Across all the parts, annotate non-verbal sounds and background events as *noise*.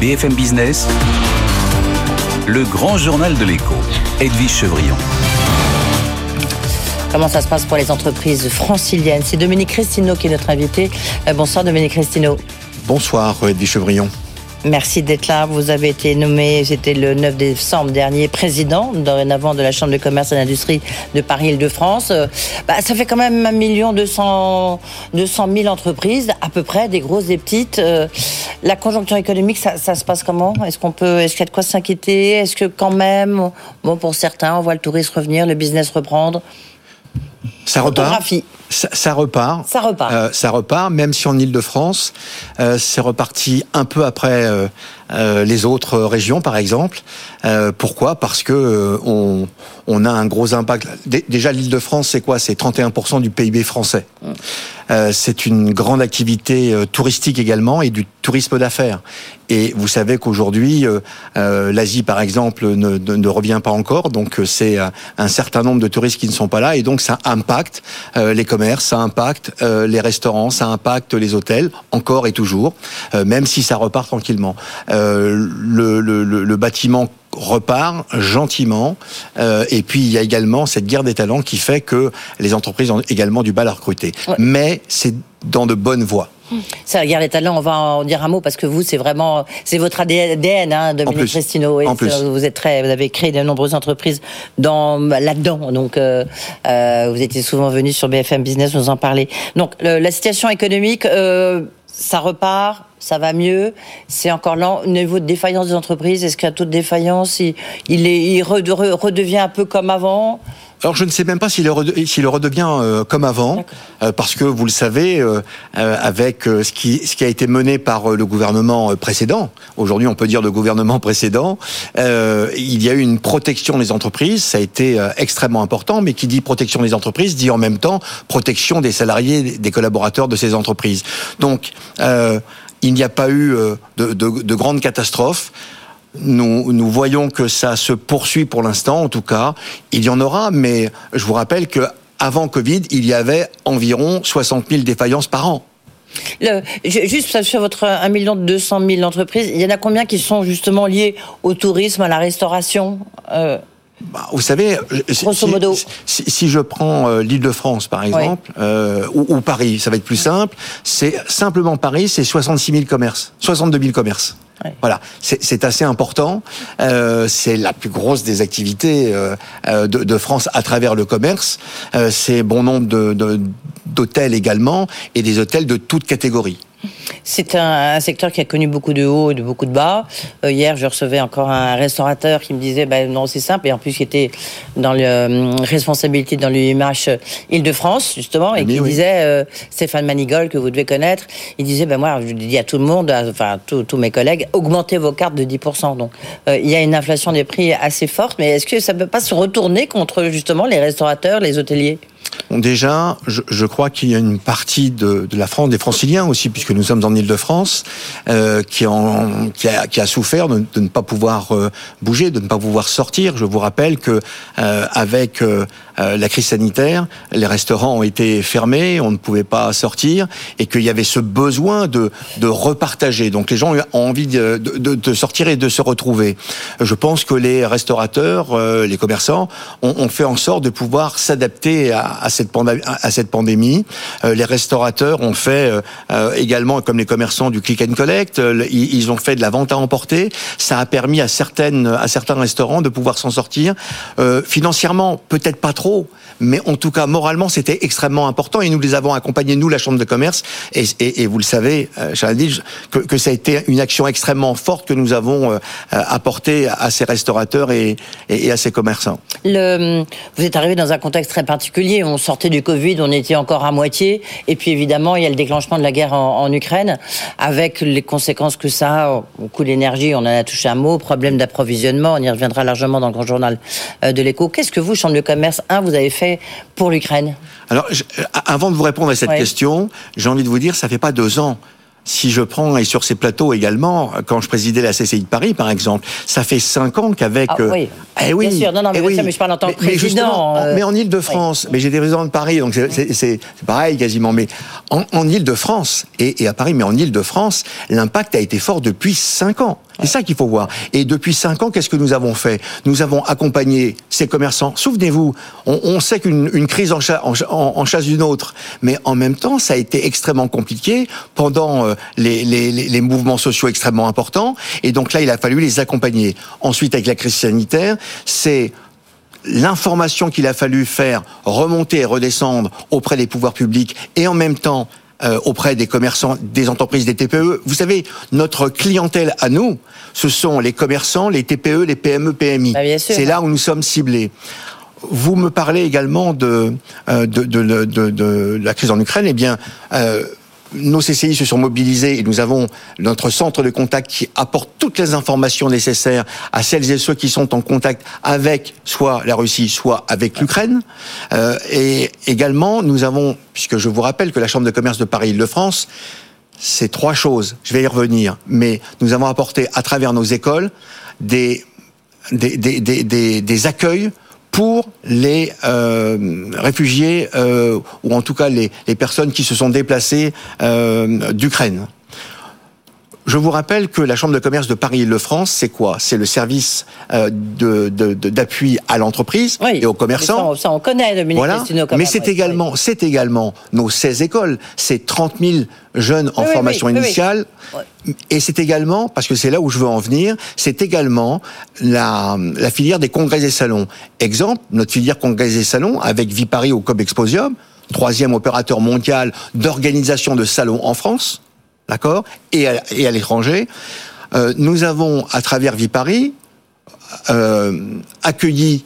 BFM Business, le grand journal de l'écho, Edwige Chevrillon. Comment ça se passe pour les entreprises franciliennes? C'est Dominique Cristino qui est notre invité. Euh, bonsoir Dominique Cristino. Bonsoir Edwige Chevrillon. Merci d'être là. Vous avez été nommé, c'était le 9 décembre dernier, président dorénavant de la Chambre de commerce et d'industrie de Paris-Île-de-France. Euh, bah, ça fait quand même un million deux cent mille entreprises, à peu près, des grosses, des petites. Euh, la conjoncture économique, ça, se passe comment? Est-ce qu'on peut, est-ce qu'il y a de quoi s'inquiéter? Est-ce que quand même, bon, pour certains, on voit le tourisme revenir, le business reprendre? Ça repart. Ça, repart. Ça repart. Euh, ça repart, même si en Ile-de-France, euh, c'est reparti un peu après euh, les autres régions, par exemple. pourquoi? Parce que on, on, a un gros impact. Déjà, l'Île-de-France, c'est quoi? C'est 31% du PIB français. Mm. c'est une grande activité touristique également et du tourisme d'affaires. Et vous savez qu'aujourd'hui, l'Asie, par exemple, ne, ne, revient pas encore. Donc, c'est un certain nombre de touristes qui ne sont pas là. Et donc, ça impacte les ça impacte euh, les restaurants, ça impacte les hôtels, encore et toujours, euh, même si ça repart tranquillement. Euh, le, le, le, bâtiment repart gentiment. et puis il y a également cette guerre des talents qui fait que les entreprises ont également du mal à recruter. Mais c'est dans de bonnes voies. Ça, regarde les talents, on va en dire un mot parce que vous, c'est vraiment, c'est votre ADN, hein, Dominique plus. Vous êtes très, vous avez créé de nombreuses entreprises dans là-dedans. Donc, euh, euh, vous étiez souvent venu sur BFM Business nous en parler. Donc, la situation économique, euh, ça repart, ça va mieux. C'est encore lent. Au niveau de défaillance des entreprises, est-ce qu'il y a toute défaillance il, il, est, il redevient un peu comme avant? Alors je ne sais même pas s'il redevient euh, comme avant, euh, parce que vous le savez, euh, avec ce qui, ce qui a été mené par le gouvernement précédent, aujourd'hui on peut dire le gouvernement précédent, il y a eu une protection des entreprises, ça a été extrêmement important, mais qui dit protection des entreprises dit en même temps protection des salariés, des collaborateurs de ces entreprises. Donc il n'y a pas eu de, de, de grandes catastrophes. Nous, nous, voyons que ça se poursuit pour l'instant, en tout cas. Il y en aura, mais je vous rappelle que avant Covid, il y avait environ 60 000 défaillances par an. Le, juste sur votre 1 million 200 000 entreprises, il y en a combien qui sont justement liées au tourisme, à la restauration euh? Bah, vous savez, si, si, je prends euh, l'Île-de-France par exemple, euh, ou, ou, Paris, ça va être plus simple. C'est simplement Paris, c'est 66 000 commerces, 62 000 commerces. Voilà, c'est assez important. Euh, c'est la plus grosse des activités euh, euh, de, de, France à travers le commerce. Euh, c'est bon nombre d'hôtels de, également et des hôtels de toutes catégories. C'est un, secteur qui a connu beaucoup de hauts et de beaucoup de bas. Euh, hier, je recevais encore un restaurateur qui me disait, ben non, c'est simple, et en plus, qui était dans la euh, responsabilité dans l'UMH Île-de-France, justement, et qui disait, euh, Stéphane Manigol, que vous devez connaître, il disait, ben moi, je dis à tout le monde, enfin, tous mes collègues, augmentez vos cartes de 10%. Donc, il y a une inflation des prix assez forte, mais est-ce que ça ne peut pas se retourner contre, justement, les restaurateurs, les hôteliers? Déjà, je, crois qu'il y a une partie de, la France, des franciliens aussi, puisque nous sommes en Ile-de-France, euh, qui, a, souffert de, ne pas pouvoir euh, bouger, de ne pas pouvoir sortir. Je vous rappelle que euh, avec la crise sanitaire, les restaurants ont été fermés, on ne pouvait pas sortir, et qu'il y avait ce besoin de, repartager. Donc les gens ont envie de, sortir et de se retrouver. Je pense que les restaurateurs, les commerçants, ont, fait en sorte de pouvoir s'adapter à, à cette, pandémie. Euh, les restaurateurs ont fait euh, euh, également, comme les commerçants, du click and collect. Ils ont fait de la vente à emporter. Ça a permis à certaines, à certains restaurants de pouvoir s'en sortir. financièrement, peut-être pas trop, trop. Mais en tout cas moralement, c'était extrêmement important. Et nous les avons accompagnés, nous, la Chambre de commerce. Et, vous le savez, Charles que, ça a été une action extrêmement forte que nous avons apportée à ces restaurateurs et, à ces commerçants. Vous êtes arrivé dans un contexte très particulier on sortait du Covid, on était encore à moitié. Et puis évidemment, il y a le déclenchement de la guerre en, Ukraine, avec les conséquences que ça a au coût de l'énergie. On en a touché un mot, problème d'approvisionnement. On y reviendra largement dans le grand journal euh, de l'écho. Qu'est-ce que vous, Chambre de commerce, un, vous avez fait pour l'Ukraine Alors, avant de vous répondre à cette question, j'ai envie de vous dire, ça fait pas deux ans si je prends, et sur ces plateaux également, quand je présidais la CCI de Paris, par exemple, ça fait cinq ans qu'avec... Ah, oui. Eh oui, bien sûr, non, non, mais, eh mais je parle en tant que président. Euh, mais, en Ile-de-France, mais j'étais président de Paris, donc c'est pareil quasiment, mais en, en Ile-de-France, et, et, à Paris, mais en Ile-de-France, l'impact a été fort depuis cinq ans. C'est ça qu'il faut voir. Et depuis cinq ans, qu'est-ce que nous avons fait? Nous avons accompagné ces commerçants. Souvenez-vous, on, sait qu'une crise en, chasse d'une autre, mais en même temps, ça a été extrêmement compliqué pendant euh, les, les mouvements sociaux extrêmement importants. Et donc là, il a fallu les accompagner. Ensuite, avec la crise sanitaire, c'est l'information qu'il a fallu faire remonter et redescendre auprès des pouvoirs publics et en même temps euh, auprès des commerçants, des entreprises, des TPE. Vous savez, notre clientèle à nous, ce sont les commerçants, les TPE, les PME, PMI. Bah, C'est là où nous sommes ciblés. Vous me parlez également de, euh, de, de, de, la crise en Ukraine. Eh bien, euh, nos CCI se sont mobilisés et nous avons notre centre de contact qui apporte toutes les informations nécessaires à celles et ceux qui sont en contact avec soit la Russie, soit avec l'Ukraine. Euh, et également, nous avons, puisque je vous rappelle que la Chambre de commerce de Paris-Île-de-France, c'est trois choses, je vais y revenir, mais nous avons apporté à travers nos écoles des, des, des, des, des accueils pour les euh, réfugiés euh, ou en tout cas les, personnes qui se sont déplacées euh, d'Ukraine. Je vous rappelle que la Chambre de commerce de Paris-Île-de-France, c'est quoi? C'est le service euh, d'appui de, à l'entreprise et aux commerçants. Ça, on connaît, Dominique voilà. Mais c'est également, c'est également nos 16 écoles, c'est 30 000 jeunes en formation initiale. Et c'est également, parce que c'est là où je veux en venir, c'est également la, la filière des congrès et salons. Exemple, notre filière congrès et salons avec Vipari au Cob Exposium, troisième opérateur mondial d'organisation de salons en France d'accord, et à, l'étranger. Euh, nous avons, à travers Vipari, euh, accueilli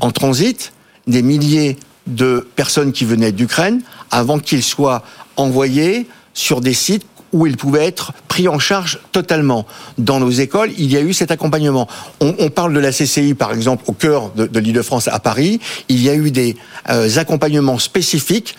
en transit des milliers de personnes qui venaient d'Ukraine avant qu'ils soient envoyés sur des sites où ils pouvaient être pris en charge totalement. Dans nos écoles, il y a eu cet accompagnement. On, parle de la CCI, par exemple, au cœur de, de l'Île-de-France à Paris. Il y a eu des euh, accompagnements spécifiques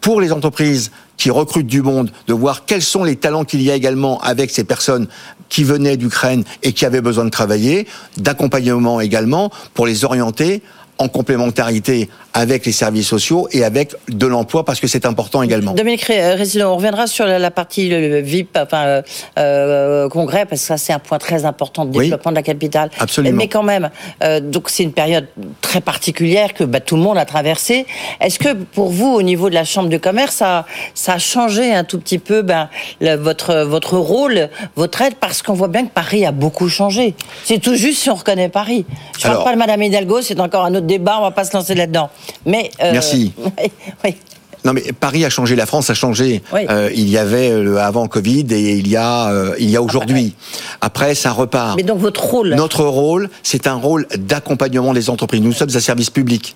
pour les entreprises qui recrutent du monde, de voir quels sont les talents qu'il y a également avec ces personnes qui venaient d'Ukraine et qui avaient besoin de travailler, d'accompagnement également pour les orienter en complémentarité avec les services sociaux et avec de l'emploi parce que c'est important également. Dominique Résident, on reviendra sur la partie VIP, enfin euh, euh, congrès parce que ça c'est un point très important de développement de la capitale. Absolument. Mais quand même, euh, donc c'est une période très particulière que bah, tout le monde a traversée. Est-ce que pour vous, au niveau de la chambre de commerce, ça, ça a changé un tout petit peu ben, votre votre rôle, votre aide? Parce qu'on voit bien que Paris a beaucoup changé. C'est tout juste si on reconnaît Paris. Je ne parle pas de Madame Hidalgo, c'est encore un autre débat, on va pas se lancer là-dedans. Mais euh, merci. *laughs* oui, Non mais Paris a changé, la France a changé. Euh, il y avait le avant Covid et il y a euh, il y a aujourd'hui. Après ça repart. Mais donc votre rôle Notre rôle, c'est un rôle d'accompagnement des entreprises. Nous sommes un service public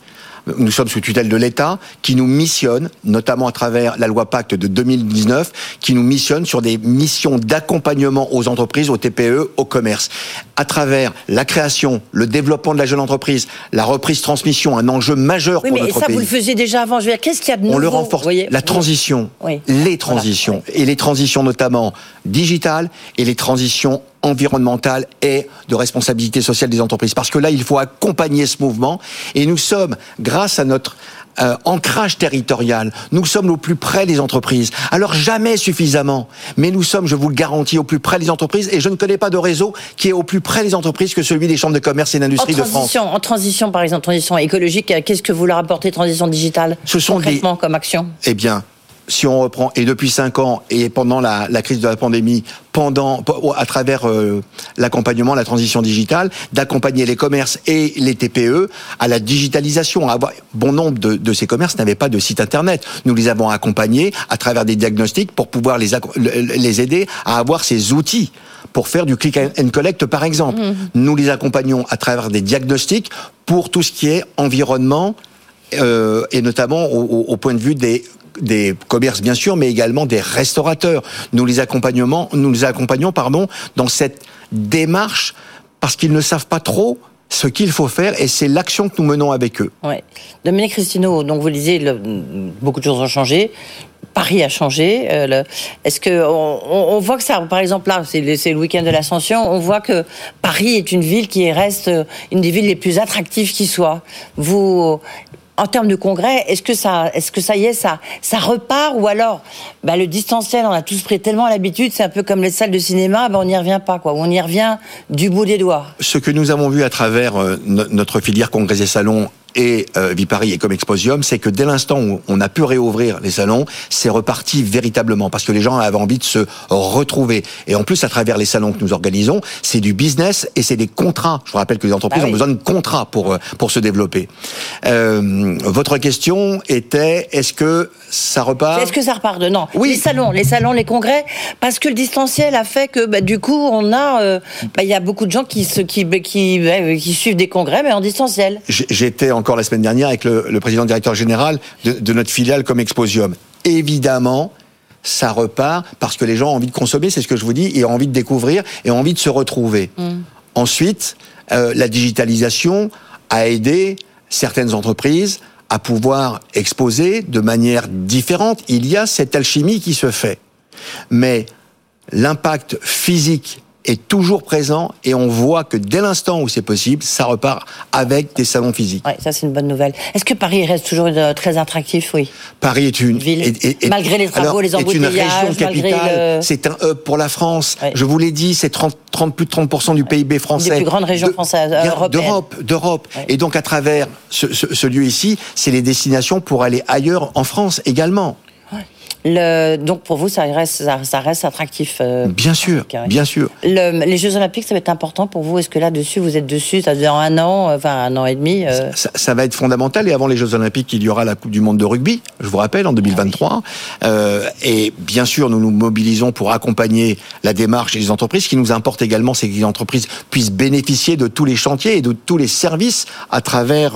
nous sommes sous tutelle de l'État, qui nous missionne, notamment à travers la loi Pacte de 2019, qui nous missionne sur des missions d'accompagnement aux entreprises, aux TPE, au commerce. À travers la création, le développement de la jeune entreprise, la reprise transmission, un enjeu majeur oui, pour mais ça, vous le faisiez déjà avant. Je veux dire, qu'est-ce qu'il y a de nouveau On le renforce. La transition, les transitions, et les transitions notamment digitales et les transitions environnementale et de responsabilité sociale des entreprises. Parce que là, il faut accompagner ce mouvement et nous sommes, grâce à notre euh, ancrage territorial. Nous sommes au plus près des entreprises. Alors jamais suffisamment, mais nous sommes, je vous le garantis, au plus près des entreprises. Et je ne connais pas de réseau qui est au plus près des entreprises que celui des chambres de commerce et d'industrie de France. En transition, par exemple, transition écologique, qu'est-ce que vous leur apportez, transition digitale Ce sont des comme action? Eh bien, si on reprend, et depuis cinq ans, et pendant la, la crise de la pandémie, pendant, à travers euh, l'accompagnement, la transition digitale, d'accompagner les commerces et les TPE à la digitalisation. À bon nombre de, de ces commerces n'avaient pas de site internet. Nous les avons accompagnés à travers des diagnostics pour pouvoir les, les aider à avoir ces outils pour faire du click and collect, par exemple. Mmh. Nous les accompagnons à travers des diagnostics pour tout ce qui est environnement, euh, et notamment au, au, point de vue des des commerces bien sûr, mais également des restaurateurs. Nous les accompagnons, nous les accompagnons pardon, dans cette démarche parce qu'ils ne savent pas trop ce qu'il faut faire et c'est l'action que nous menons avec eux. Ouais. Dominique Cristino, donc vous disiez, beaucoup de choses ont changé. Paris a changé. Euh, est-ce que on, voit que ça, par exemple là, c'est le, week-end de l'Ascension, on voit que Paris est une ville qui reste une des villes les plus attractives qui soit. Vous en termes de congrès, est-ce que ça, est-ce que ça y est, ça, repart ou alors, bah, le distanciel, on a tous pris tellement l'habitude, c'est un peu comme les salles de cinéma, bah, on n'y revient pas, quoi. On y revient du bout des doigts. Ce que nous avons vu à travers euh, notre filière congrès et salons et euh, Vipari et comme Exposium, c'est que dès l'instant où on a pu réouvrir les salons, c'est reparti véritablement parce que les gens avaient envie de se retrouver. Et en plus, à travers les salons que nous organisons, c'est du business et c'est des contrats. Je vous rappelle que les entreprises ah ont besoin de contrats pour euh, pour se développer. Euh, votre question était est-ce que ça repart? Est-ce que ça repart de non Oui. Les salons, les salons, les congrès, parce que le distanciel a fait que bah, du coup on a, euh, bah, il y a beaucoup de gens qui se, qui qui, bah, qui suivent des congrès mais en distanciel. J'étais en encore la semaine dernière avec le, président directeur général de, notre filiale comme Exposium. Évidemment, ça repart parce que les gens ont envie de consommer, c'est ce que je vous dis, et ont envie de découvrir et ont envie de se retrouver. Mm. Ensuite, euh, la digitalisation a aidé certaines entreprises à pouvoir exposer de manière différente. Il y a cette alchimie qui se fait. Mais l'impact physique est toujours présent et on voit que dès l'instant où c'est possible, ça repart avec des salons physiques. Oui, ça c'est une bonne nouvelle. Est-ce que Paris reste toujours euh, très attractif? Oui. Paris est une ville, malgré les travaux, les embouteillages, est une région capitale. C'est un hub pour la France. Je vous l'ai dit, c'est 30, 30, plus de 30% du PIB français. Des plus grandes régions françaises, euh, D'Europe, d'Europe. Et donc à travers ce, ce lieu ici, c'est les destinations pour aller ailleurs en France également. Le, donc pour vous, ça reste, ça, reste attractif. Euh, bien sûr, bien sûr. Le, les Jeux Olympiques, ça va être important pour vous. Est-ce que là-dessus, vous êtes dessus? Ça dire un an, euh, enfin un an et demi. Euh... Ça, ça, va être fondamental. Et avant les Jeux Olympiques, il y aura la Coupe du Monde de rugby. Je vous rappelle en 2023. Ah euh, et bien sûr, nous nous mobilisons pour accompagner la démarche des entreprises. Ce qui nous importe également, c'est que les entreprises puissent bénéficier de tous les chantiers et de tous les services à travers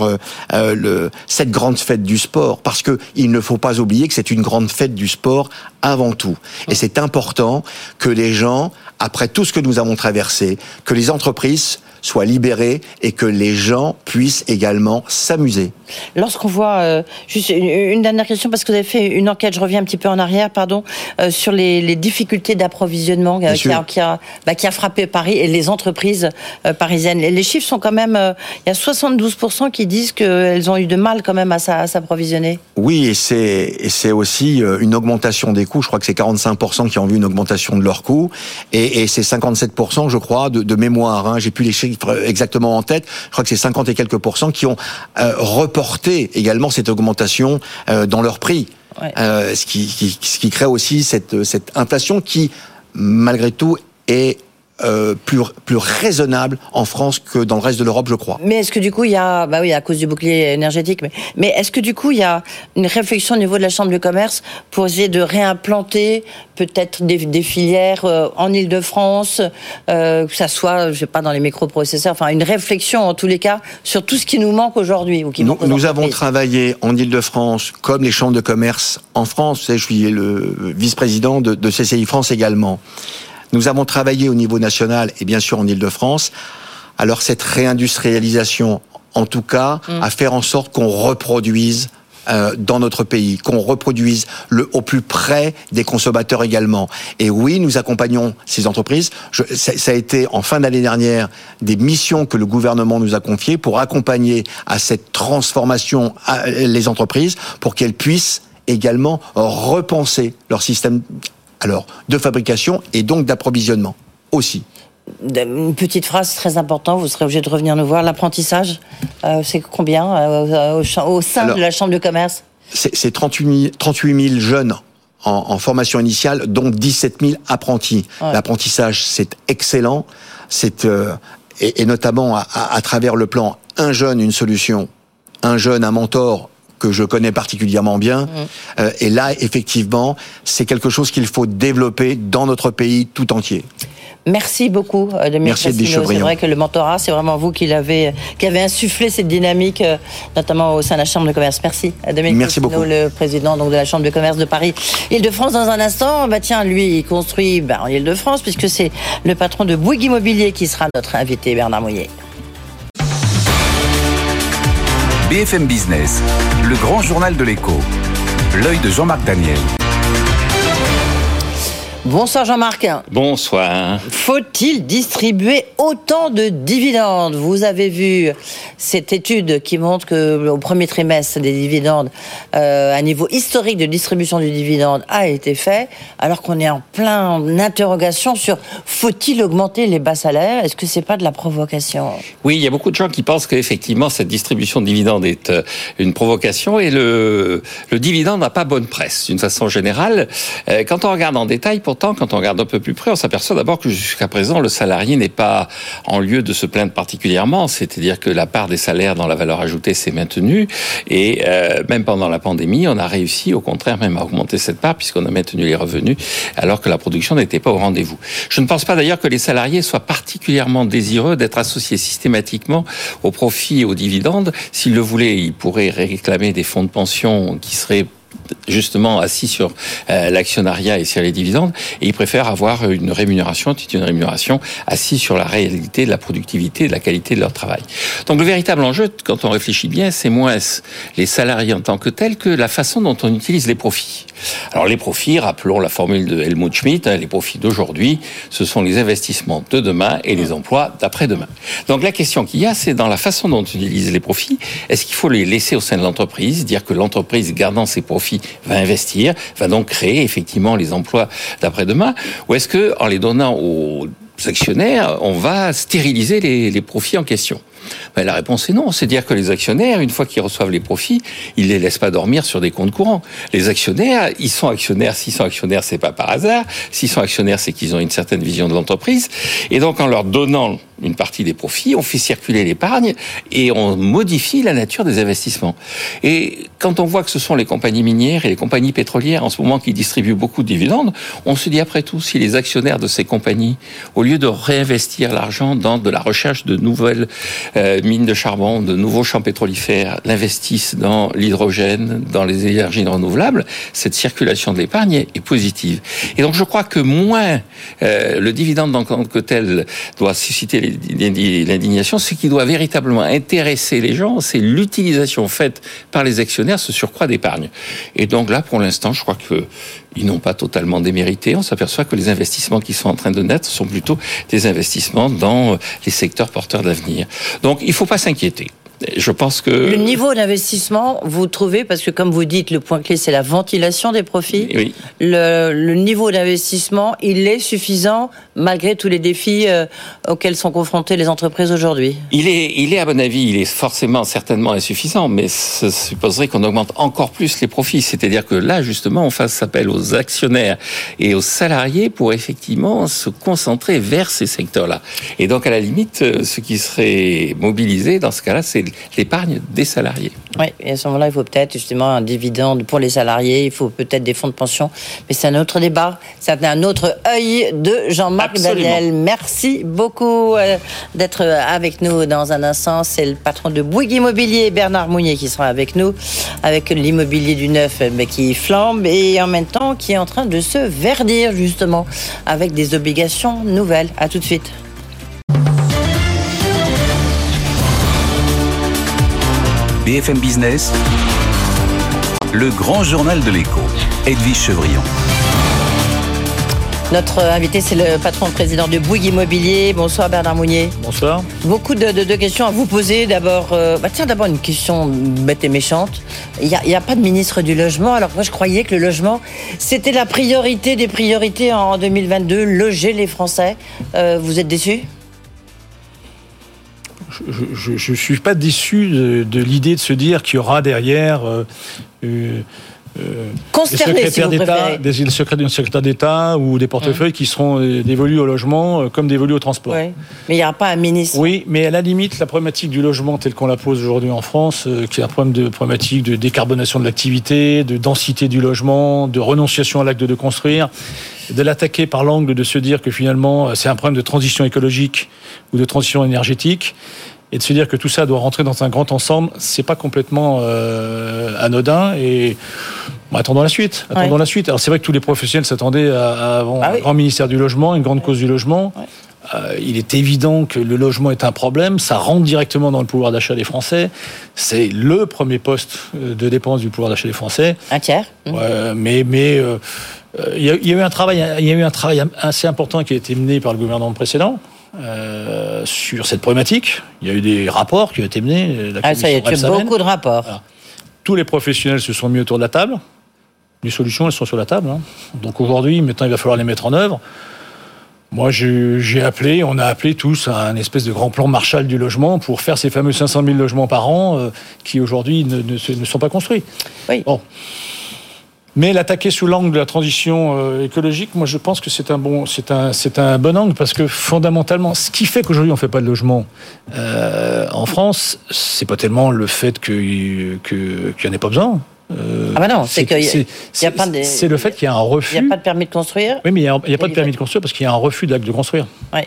le, cette grande fête du sport. Parce que il ne faut pas oublier que c'est une grande fête du sport sport avant tout. Et c'est important que les gens, après tout ce que nous avons traversé, que les entreprises soient libérées et que les gens puissent également s'amuser. Lorsqu'on voit, euh, juste une, dernière question, parce que vous avez fait une enquête, je reviens un petit peu en arrière, pardon, euh, sur les, difficultés d'approvisionnement euh, qui, a, bah, qui, a, frappé Paris et les entreprises parisiennes. Les, chiffres sont quand même, il y a 72% qui disent qu'elles ont eu de mal quand même à, s'approvisionner. Oui, et c'est aussi une augmentation des coûts. Je crois que c'est 45% qui ont vu une augmentation de leurs coûts, et, c'est 57%, je crois, de, mémoire. Hein. J'ai plus les chiffres exactement en tête. Je crois que c'est 50 et quelques pourcents qui ont reporté porter également cette augmentation euh, dans leur prix. Euh, ce, qui, ce qui crée aussi cette, cette inflation qui, malgré tout, est euh, plus, plus raisonnable en France que dans le reste de l'Europe, je crois. Mais est-ce que du coup, il y a, bah oui, à cause du bouclier énergétique, mais, mais est-ce que du coup, il y a une réflexion au niveau de la Chambre de commerce pour essayer de réimplanter peut-être des, des, filières euh, en Ile-de-France, euh, que ça soit, je sais pas, dans les microprocesseurs, enfin, une réflexion en tous les cas sur tout ce qui nous manque aujourd'hui ou qui Nous, nous avons travaillé en Ile-de-France, comme les chambres de commerce en France. Je suis le vice-président de, de CCI France également. Nous avons travaillé au niveau national et bien sûr en Ile-de-France. Alors cette réindustrialisation, en tout cas, mm. à faire en sorte qu'on reproduise euh, dans notre pays, qu'on reproduise le, au plus près des consommateurs également. Et oui, nous accompagnons ces entreprises. Je, ça, ça, a été en fin d'année dernière des missions que le gouvernement nous a confiées pour accompagner à cette transformation les entreprises pour qu'elles puissent également repenser leur système alors de fabrication et donc d'approvisionnement aussi. Une petite phrase très importante, vous serez obligé de revenir nous voir. L'apprentissage, euh, c'est combien euh, au, sein de la Chambre de commerce? C'est 38 000, jeunes en, formation initiale, dont 17 000 apprentis. L'apprentissage, c'est excellent. C'est euh, et, notamment à, à, travers le plan un jeune, une solution, un jeune, un mentor, que je connais particulièrement bien. Mmh. Euh, et là, effectivement, c'est quelque chose qu'il faut développer dans notre pays tout entier. Merci beaucoup, euh, Dominique Merci C'est vrai que le mentorat, c'est vraiment vous qui l'avez, qui avez insufflé cette dynamique, euh, notamment au sein de la Chambre de commerce. Merci, Dominique Merci beaucoup. le président donc, de la Chambre de commerce de Paris. Île-de-France, dans un instant, bah, tiens, lui, il construit bah, en Île-de-France, puisque c'est le patron de Bouygues Immobilier qui sera notre invité, Bernard Mouillet. BFM Business, le grand journal de l'écho. L'œil de Jean-Marc Daniel. Bonsoir Jean-Marc. Bonsoir. Faut-il distribuer autant de dividendes? Vous avez vu cette étude qui montre que au premier trimestre des dividendes, euh, un niveau historique de distribution du dividende a été fait, alors qu'on est en plein interrogation sur faut-il augmenter les bas salaires? Est-ce que c'est pas de la provocation? Oui, il y a beaucoup de gens qui pensent qu'effectivement cette distribution de dividendes est euh, une provocation et le, le dividende n'a pas bonne presse d'une façon générale. Euh, quand on regarde en détail, pour quand on regarde un peu plus près, on s'aperçoit d'abord que jusqu'à présent, le salarié n'est pas en lieu de se plaindre particulièrement. C'est-à-dire que la part des salaires dans la valeur ajoutée s'est maintenue. Et euh, même pendant la pandémie, on a réussi, au contraire, même à augmenter cette part, puisqu'on a maintenu les revenus, alors que la production n'était pas au rendez-vous. Je ne pense pas d'ailleurs que les salariés soient particulièrement désireux d'être associés systématiquement au profit et aux dividendes. S'ils le voulaient, ils pourraient réclamer des fonds de pension qui seraient justement assis sur euh, l'actionnariat et sur les dividendes, et ils préfèrent avoir une rémunération, une rémunération assise sur la réalité de la productivité et de la qualité de leur travail. Donc le véritable enjeu, quand on réfléchit bien, c'est moins les salariés en tant que tels que la façon dont on utilise les profits. Alors les profits, rappelons la formule de Helmut Schmidt, hein, les profits d'aujourd'hui, ce sont les investissements de demain et les emplois d'après-demain. Donc la question qu'il y a, c'est dans la façon dont on utilise les profits, est-ce qu'il faut les laisser au sein de l'entreprise, dire que l'entreprise gardant ses profits va investir, va donc créer effectivement les emplois d'après-demain Ou est-ce que en les donnant aux actionnaires, on va stériliser les, profits en question? Ben, La réponse est non. C'est-à-dire que les actionnaires, une fois qu'ils reçoivent les profits, ils les laissent pas dormir sur des comptes courants. Les actionnaires, ils sont actionnaires. S'ils sont actionnaires, c'est pas par hasard. S'ils sont actionnaires, c'est qu'ils ont une certaine vision de l'entreprise. Et donc, en leur donnant une partie des profits, on fait circuler l'épargne et on modifie la nature des investissements. Et quand on voit que ce sont les compagnies minières et les compagnies pétrolières en ce moment qui distribuent beaucoup de dividendes, on se dit après tout, si les actionnaires de ces compagnies, au lieu de réinvestir l'argent dans de la recherche de nouvelles euh, mines de charbon, de nouveaux champs pétrolifères, l'investissent dans l'hydrogène, dans les énergies renouvelables, cette circulation de l'épargne est, positive. Et donc je crois que moins euh, le dividende en tant que tel doit susciter l'indignation, ce qui doit véritablement intéresser les gens, c'est l'utilisation faite par les actionnaires, ce surcroît d'épargne. Et donc là, pour l'instant, je crois que ils n'ont pas totalement démérité. On s'aperçoit que les investissements qui sont en train de naître sont plutôt des investissements dans les secteurs porteurs d'avenir. Donc, il ne faut pas s'inquiéter. Je pense que le niveau d'investissement, vous trouvez parce que comme vous dites, le point clé c'est la ventilation des profits. Oui. Le, le niveau d'investissement, il est suffisant malgré tous les défis euh, auxquels sont confrontées les entreprises aujourd'hui. Il est, il est à mon avis, il est forcément certainement insuffisant, mais ça supposerait qu'on augmente encore plus les profits. C'est-à-dire que là, justement, on fasse appel aux actionnaires et aux salariés pour effectivement se concentrer vers ces secteurs-là. Et donc, à la limite, euh, ce qui serait mobilisé dans ce cas-là, c'est l'épargne des salariés. Oui, et à ce moment-là, il faut peut-être justement un dividende pour les salariés, il faut peut-être des fonds de pension, mais c'est un autre débat, c'est un autre œil de Jean-Marc Daniel. Merci beaucoup euh, d'être avec nous dans un instant. C'est le patron de Bouygues Immobilier, Bernard Mounier, qui sera avec nous, avec l'immobilier du neuf mais qui flambe et en même temps qui est en train de se verdir justement avec des obligations nouvelles. À tout de suite. BFM Business, le grand journal de l'écho, Edwige Chevrillon. Notre invité, c'est le patron président de Bouygues Immobilier. Bonsoir Bernard Mounier. Bonsoir. Beaucoup de, questions à vous poser. D'abord, euh, bah tiens, d'abord une question bête et méchante. Il n'y a, pas de ministre du logement. Alors moi, je croyais que le logement, c'était la priorité des priorités en 2022, loger les Français. Euh, vous êtes déçu je ne suis pas déçu de, l'idée de se dire qu'il y aura derrière euh, euh, euh des secrétaires d'État, des, secrétaires d'État ou des portefeuilles qui seront euh, dévolus au logement comme dévolus au transport. Mais il n'y aura pas un ministre. Oui, mais à la limite, la problématique du logement telle qu'on la pose aujourd'hui en France, qui est un problème de problématique de décarbonation de l'activité, de densité du logement, de renonciation à l'acte de construire, de l'attaquer par l'angle de se dire que finalement c'est un problème de transition écologique ou de transition énergétique et de se dire que tout ça doit rentrer dans un grand ensemble, c'est pas complètement euh, anodin et attendons la suite. Attendons la suite. Alors c'est vrai que tous les professionnels s'attendaient à, avoir ah un grand ministère du logement, une grande cause du logement. Euh, il est évident que le logement est un problème, ça rentre directement dans le pouvoir d'achat des Français. C'est le premier poste euh, de dépense du pouvoir d'achat des Français. Un tiers. Mmh. mais mais Euh, il y, a, il y a eu un travail, il y a eu un travail assez important qui a été mené par le gouvernement précédent. Euh, sur cette problématique. Il y a eu des rapports qui ont été menés. la Ah, ça y est, tu as beaucoup de rapports. Voilà. Tous les professionnels se sont mis autour de la table. Les solutions, elles sont sur la table. hein. Donc aujourd'hui, maintenant, il va falloir les mettre en œuvre. Moi, j'ai appelé, on a appelé tous à un espèce de grand plan Marshall du logement pour faire ces fameux 500 000 logements par an euh, qui aujourd'hui ne, ne sont pas construits. Oui. Bon. Mais l'attaquer sous l'angle de la transition euh, écologique, moi je pense que c'est un bon, c'est un, c'est un bon angle parce que fondamentalement, ce qui fait qu'aujourd'hui on fait pas de logement euh, en France, c'est pas tellement le fait que que- qu'il n'y en ait pas besoin. Euh, Ah bah non, c'est qu'il il le fait qu'il y a un Il refus. n'y a pas de permis de construire Oui, mais il n'y a, il y a pas de Il permis de construire parce qu'il y a un refus de l'acte de construire. Ouais.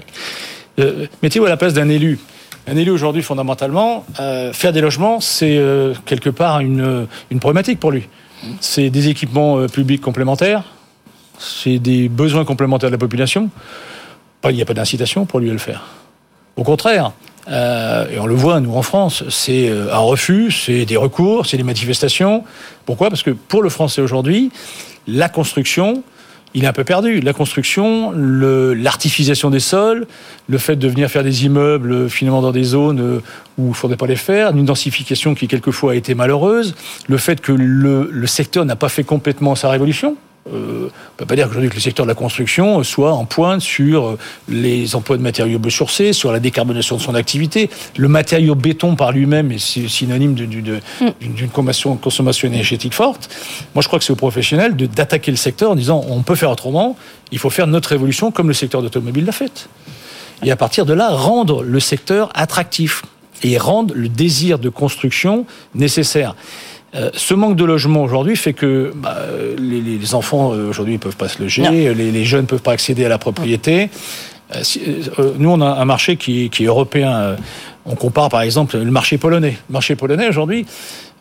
Euh, Mettez-vous à la place d'un élu. Un élu aujourd'hui, fondamentalement, euh, faire des logements, c'est quelque part une, une problématique pour lui. C'est des équipements euh, publics complémentaires, c'est des besoins complémentaires de la population. Il n'y a pas d'incitation pour lui à le faire. Au contraire, euh, et on le voit, nous, en France, c'est euh, un refus, c'est des recours, c'est des manifestations. Pourquoi? Parce que pour le Français aujourd'hui, la construction, il est un peu perdu. La construction, l'artificialisation des sols, le fait de venir faire des immeubles euh, finalement dans des zones euh, où il ne faudrait pas les faire, une densification qui quelquefois a été malheureuse, le fait que le, le secteur n'a pas fait complètement sa révolution. Euh, on ne peut pas dire qu'aujourd'hui que le secteur de la construction soit en pointe sur euh, les emplois de matériaux biosourcés, sur la décarbonation de son activité. Le matériau béton par lui-même est sy- synonyme de- d'une consommation, énergétique forte. Moi, je crois que c'est aux professionnels d'attaquer le secteur en disant on peut faire autrement, il faut faire notre révolution comme le secteur d'automobile l'a fait. Et à partir de là, rendre le secteur attractif et rendre le désir de construction nécessaire. Euh, ce manque de logement aujourd'hui fait que bah, les, les enfants euh, aujourd'hui ne peuvent pas se loger, les, les jeunes ne peuvent pas accéder à la propriété. Euh, si- euh, nous, on a un marché qui, qui est européen. on compare par exemple le marché polonais. Le marché polonais aujourd'hui,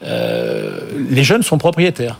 euh, les jeunes sont propriétaires,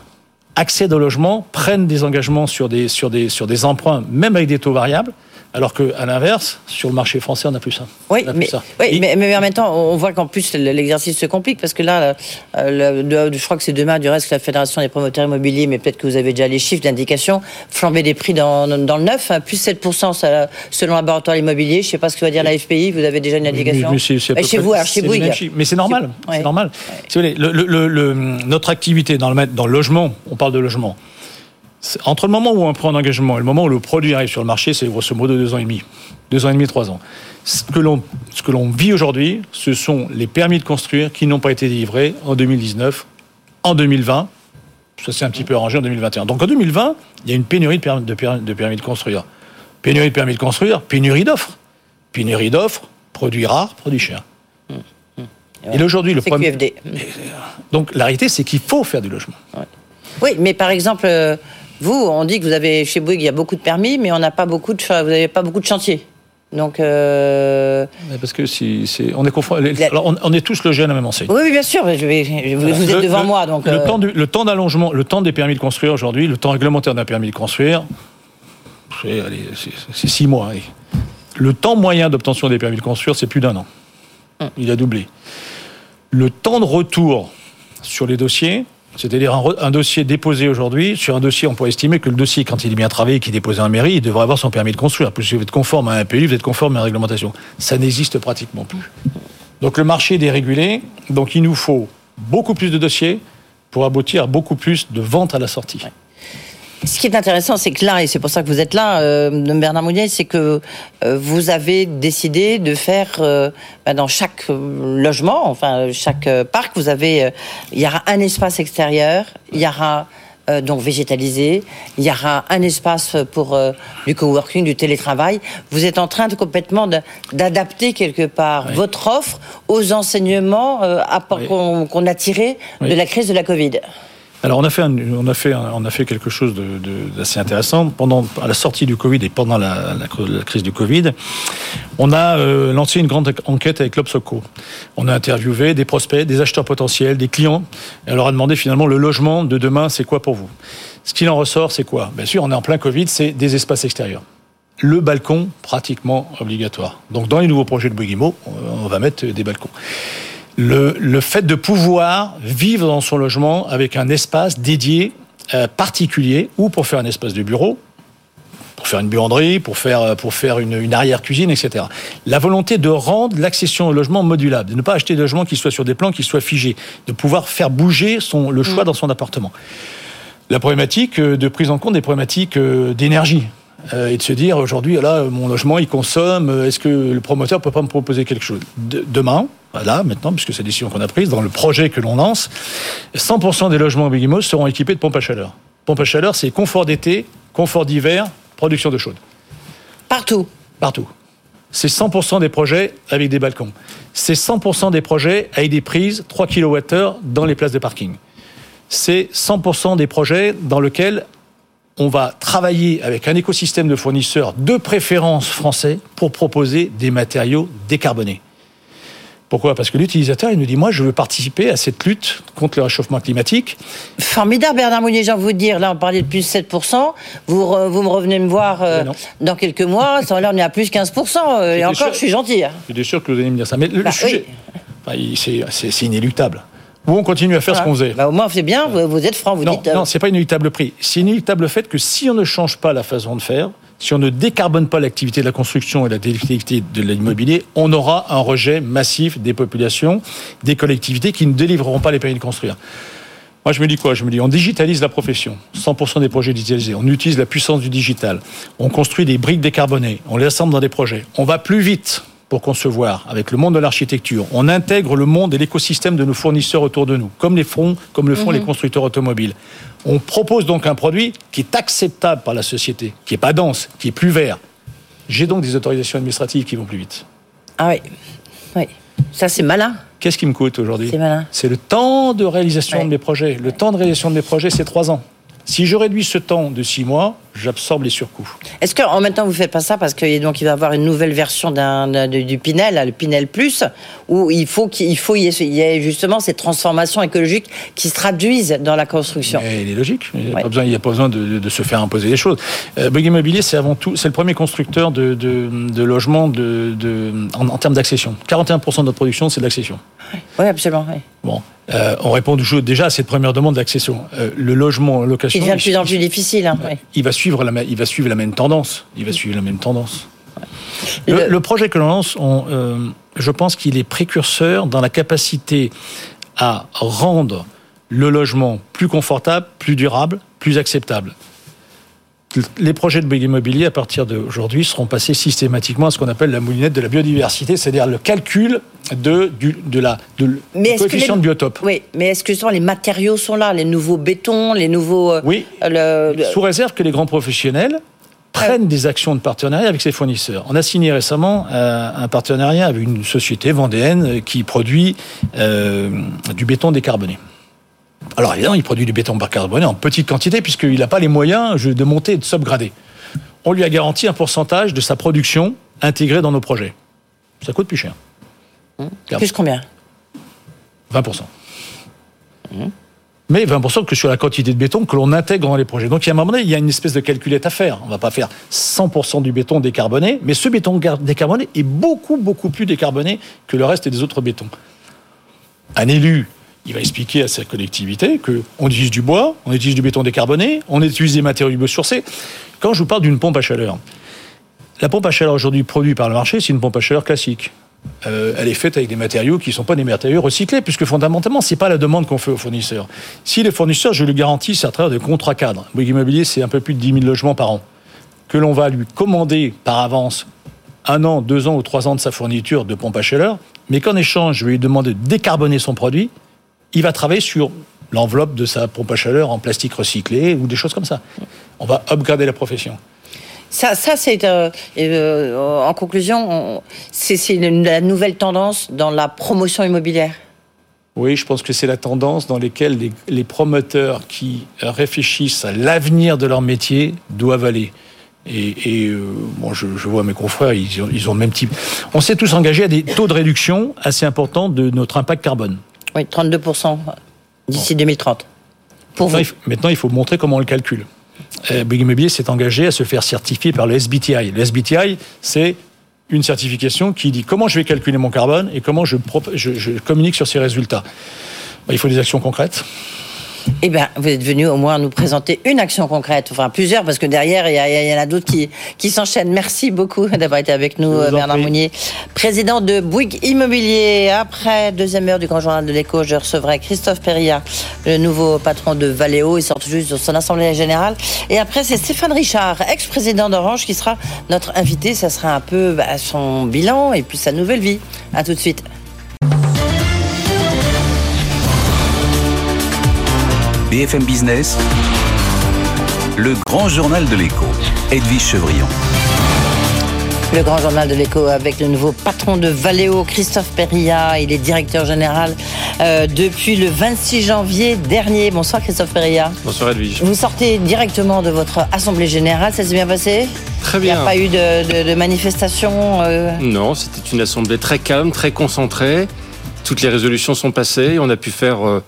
accèdent au logement, prennent des engagements sur des, sur des, sur des emprunts, même avec des taux variables, alors qu'à l'inverse, sur le marché français, on n'a plus ça. Oui, plus mais, ça. oui Et- mais, mais en même temps, on voit qu'en plus l'exercice se complique parce que là, euh, le- le- je crois que c'est demain du reste que la Fédération des promoteurs immobiliers, mais peut-être que vous avez déjà les chiffres d'indication, flambée des prix dans, dans le neuf, hein, plus 7% ça, selon un laboratoire immobilier. Je ne sais pas ce que va dire la FPI, vous avez déjà une indication Mais à peu Chez près- vous, alors chez. Mais c'est normal. Ouais. Normal. Si vous voulez, le- le- le- le- notre activité dans le, dans le logement, on parle de logement. Entre le moment où on prend un engagement et le moment où le produit arrive sur le marché, c'est grosso modo deux ans et demi. Deux ans et demi, trois ans. Ce que l'on, vit aujourd'hui, ce sont les permis de construire qui n'ont pas été délivrés en 2019, en 2020. Ça s'est un petit peu arrangé en 2021. Donc en 2020, il y a une pénurie de permis de, per- de permis de construire. Pénurie de permis de construire, pénurie d'offres. Pénurie d'offres, produits rares, produits chers. Et là, aujourd'hui, le problème. QFD. Donc la réalité, c'est qu'il faut faire du logement. Oui, mais par exemple, euh, vous, on dit que vous avez chez Bouygues, il y a beaucoup de permis, mais on n'a pas beaucoup de, vous n'avez pas beaucoup de chantiers. Donc, euh, Parce que si, on est Alors, on, on est tous logés à la même enseigne. oui, oui, bien sûr. Je vais, je- vous vous êtes Le- devant le- moi, donc. le, euh, temps du- le temps d'allongement, le temps des permis de construire aujourd'hui, le temps réglementaire d'un permis de construire, c'est, allez, c'est- c'est six mois. allez. Le temps moyen d'obtention des permis de construire, c'est plus d'un an. Hum. Il a doublé. Le temps de retour sur les dossiers, c'est-à-dire un, dossier déposé aujourd'hui, sur un dossier, on pourrait estimer que le dossier, quand il est bien travaillé, qu'il est déposé en mairie, il devrait avoir son permis de construire. Plus vous êtes conforme à un PLU, vous êtes conforme à la réglementation. Ça n'existe pratiquement plus. Donc le marché est dérégulé, donc il nous faut beaucoup plus de dossiers pour aboutir à beaucoup plus de ventes à la sortie. Ce qui est intéressant, c'est que là, et c'est pour ça que vous êtes là, euh, Bernard Mounier, c'est que euh, vous avez décidé de faire euh, bah, dans chaque euh, logement, enfin chaque euh, parc, vous avez, euh, il y aura un espace extérieur, il y aura euh, donc végétalisé, il y aura un espace pour euh, du coworking, du télétravail. Vous êtes en train de complètement d'adapter quelque part Oui. votre offre aux enseignements euh, Oui. qu'on a tirés Oui. de la crise de la Covid. Alors on a fait, un- on a fait, on a fait quelque chose d'assez intéressant pendant à la sortie du Covid et pendant la, la cr- la crise du Covid. On a euh, lancé une grande enquête avec l'Obsoco. On a interviewé des prospects, des acheteurs potentiels, des clients. Et on leur a demandé finalement le logement de demain, c'est quoi pour vous? Ce qu'il en ressort, c'est quoi? Bien sûr, on est en plein Covid, c'est des espaces extérieurs. Le balcon, pratiquement obligatoire. Donc dans les nouveaux projets de Bouyguimo, on va mettre des balcons le, le fait de pouvoir vivre dans son logement avec un espace dédié euh, particulier ou pour faire un espace de bureau, pour faire une buanderie, pour faire, pour faire une, une arrière-cuisine, etc. La volonté de rendre l'accession au logement modulable, de ne pas acheter de logement qui soit sur des plans, qui soit figé, de pouvoir faire bouger son, le choix dans son appartement. La problématique euh, de prise en compte des problématiques euh, d'énergie. Euh, et de se dire aujourd'hui là mon logement il consomme euh, est-ce que le promoteur peut pas me proposer quelque chose De- demain voilà maintenant puisque c'est la décision qu'on a prise dans le projet que l'on lance 100% des logements Bigimos seront équipés de pompes à chaleur pompe à chaleur c'est confort d'été confort d'hiver production de chaude Partout. partout. C'est 100% des projets avec des balcons. C'est 100% des projets avec des prises 3 kWh dans les places de parking. C'est 100% des projets dans lesquels on va travailler avec un écosystème de fournisseurs de préférence français pour proposer des matériaux décarbonés. Pourquoi? Parce que l'utilisateur, il nous dit, moi, je veux participer à cette lutte contre le réchauffement climatique. Formidable, Bernard Mounier, j'ai envie de vous dire. Là, on parlait de plus 7%. Vous, re- vous me revenez me voir euh, dans quelques mois. Là, on est à plus 15%. euh, et encore, sûr. je suis gentil. hein. Je suis sûr que vous allez me dire ça. Mais le, Bah, le sujet, enfin, c'est inéluctable. Ou on continue à faire ce qu'on faisait. Bah, au moins, c'est bien. Vous, vous êtes franc. Vous non, dites. euh, non, c'est pas inéluctable prix. C'est inéluctable le fait que si on ne change pas la façon de faire, si on ne décarbone pas l'activité de la construction et l'activité de l'immobilier, on aura un rejet massif des populations, des collectivités qui ne délivreront pas les permis de construire. Moi, je me dis quoi? Je me dis, on digitalise la profession. 100% des projets digitalisés. On utilise la puissance du digital. On construit des briques décarbonées. On les assemble dans des projets. On va plus vite pour concevoir avec le monde de l'architecture. On intègre le monde et l'écosystème de nos fournisseurs autour de nous, comme les font, comme le font les constructeurs automobiles. On propose donc un produit qui est acceptable par la société, qui est pas dense, qui est plus vert. J'ai donc des autorisations administratives qui vont plus vite. Ah oui. Oui. Ça, c'est malin. Qu'est-ce qui me coûte aujourd'hui C'est malin. C'est le temps de réalisation Ouais. de mes projets. Le temps de réalisation de mes projets, c'est trois ans. Si je réduis ce temps de six mois, j'absorbe les surcoûts. Est-ce qu'en même temps, vous faites pas ça parce que donc il va y avoir une nouvelle version d'un, d'un- de- du Pinel, le Pinel Plus, où il faut qu'il il faut y ait, il y ait justement ces transformations écologiques qui se traduisent dans la construction. Il est logique. Il n'y a, Ouais. pas besoin- il y a pas besoin de, de- de se faire imposer les choses. Euh, Bouygues Immobilier, c'est avant tout, c'est le premier constructeur de, de, de logements de, de- en, en termes d'accession. 41% de notre production, c'est de l'accession. Oui, absolument. oui. Bon, euh, on répond déjà à cette première demande d'accession. Euh, le logement en location, Il devient de plus en plus difficile. Hein, il va suivre la, ma- il va suivre la même tendance. Il va suivre la même tendance. Le, Le- le projet que l'on lance, on, euh, je pense qu'il est précurseur dans la capacité à rendre le logement plus confortable, plus durable, plus acceptable. Les projets de Bouygues Immobilier, à partir d'aujourd'hui, seront passés systématiquement à ce qu'on appelle la moulinette de la biodiversité, c'est-à-dire le calcul de, du, de la, de, Mais coefficient les- de biotope. Oui, mais est-ce que les matériaux sont là, les nouveaux bétons, les nouveaux. euh, Oui, le- sous réserve que les grands professionnels prennent des actions de partenariat avec ses fournisseurs. On a signé récemment euh, un partenariat avec une société vendéenne euh, qui produit euh, du béton décarboné. Alors évidemment, il produit du béton décarboné en petite quantité puisqu'il n'a pas les moyens de monter et de subgrader. On lui a garanti un pourcentage de sa production intégré dans nos projets. Ça coûte plus cher. Plus combien? 20%. Mais 20% que sur la quantité de béton que l'on intègre dans les projets. Donc, il y a un moment donné, il y a une espèce de calculette à faire. On ne va pas faire 100% du béton décarboné, mais ce béton décarboné est beaucoup, beaucoup plus décarboné que le reste des autres bétons. Un élu, il va expliquer à sa collectivité qu'on utilise du bois, on utilise du béton décarboné, on utilise des matériaux biosourcés. Quand je vous parle d'une pompe à chaleur, la pompe à chaleur aujourd'hui produite par le marché, c'est une pompe à chaleur classique. Euh, elle est faite avec des matériaux qui ne sont pas des matériaux recyclés, puisque fondamentalement, ce n'est pas la demande qu'on fait aux fournisseurs. Si les fournisseurs, je le garantis, c'est à travers des contrats cadres. Bouygues Immobilier, c'est un peu plus de 10 000 logements par an, que l'on va lui commander par avance un an, deux ans ou trois ans de sa fourniture de pompe à chaleur, mais qu'en échange, je vais lui demander de décarboner son produit, il va travailler sur l'enveloppe de sa pompe à chaleur en plastique recyclé ou des choses comme ça. On va upgrader la profession. Ça, ça c'est euh, euh, en conclusion, on- c'est la nouvelle tendance dans la promotion immobilière. Oui, je pense que c'est la tendance dans laquelle les, les promoteurs qui euh, réfléchissent à l'avenir de leur métier doivent aller. Et, et, euh, bon, je, je vois mes confrères, ils ont, ils ont le même type. On s'est tous engagés à des taux de réduction assez importants de notre impact carbone. Oui, 32% d'ici 2030. Pour vous. Maintenant, il, faut- maintenant, il faut montrer comment on le calcule. Euh, Bouygues Immobilier s'est engagé à se faire certifier par le SBTI. Le SBTI, c'est une certification qui dit comment je vais calculer mon carbone et comment je, je- je communique sur ces résultats. Ben, il faut des actions concrètes. Eh bien, vous êtes venu au moins nous présenter une action concrète, enfin plusieurs, parce que derrière, il y, en a, d'autres qui, qui s'enchaînent. Merci beaucoup *laughs* d'avoir été avec nous, Bernard Mounier, président de Bouygues Immobilier. Après deuxième heure du Grand Journal de l'Écho, je recevrai Christophe Perilla, le nouveau patron de Valeo. Il sort juste de son assemblée générale. Et après, c'est Stéphane Richard, ex-président d'Orange, qui sera notre invité. Ça sera un peu bah, son bilan et puis sa nouvelle vie. À tout de suite. BFM Business, le grand journal de l'écho, Edwige Chevrillon. Le grand journal de l'écho avec le nouveau patron de Valeo, Christophe Perilla. Il est directeur général euh, depuis le 26 janvier dernier. Bonsoir Christophe Perilla. Bonsoir Edwige. Vous sortez directement de votre assemblée générale, ça s'est bien passé? Très bien. Il n'y a pas eu de, manifestation euh? Non, c'était une assemblée très calme, très concentrée. Toutes les résolutions sont passées. On a pu faire euh,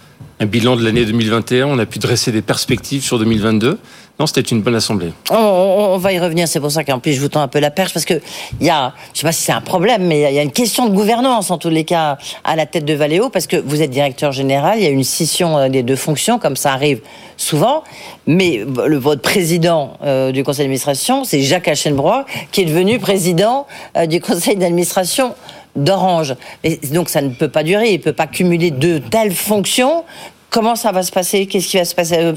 un bilan de l'année 2021, on a pu dresser des perspectives sur 2022. Non, c'était une bonne assemblée. On, va y revenir, c'est pour ça qu'en plus je vous tends un peu la perche, parce que il y a, je sais pas si c'est un problème, mais il y a une question de gouvernance en tous les cas à la tête de Valeo, parce que vous êtes directeur général, il y a une scission euh, des deux fonctions, comme ça arrive souvent, mais le, votre président euh, du conseil d'administration, c'est Jacques Aschenbrois, qui est devenu président euh, du conseil d'administration d'Orange. Donc ça ne peut pas durer, il ne peut pas cumuler de telles fonctions. Comment ça va se passer? Qu'est-ce qui va se passer?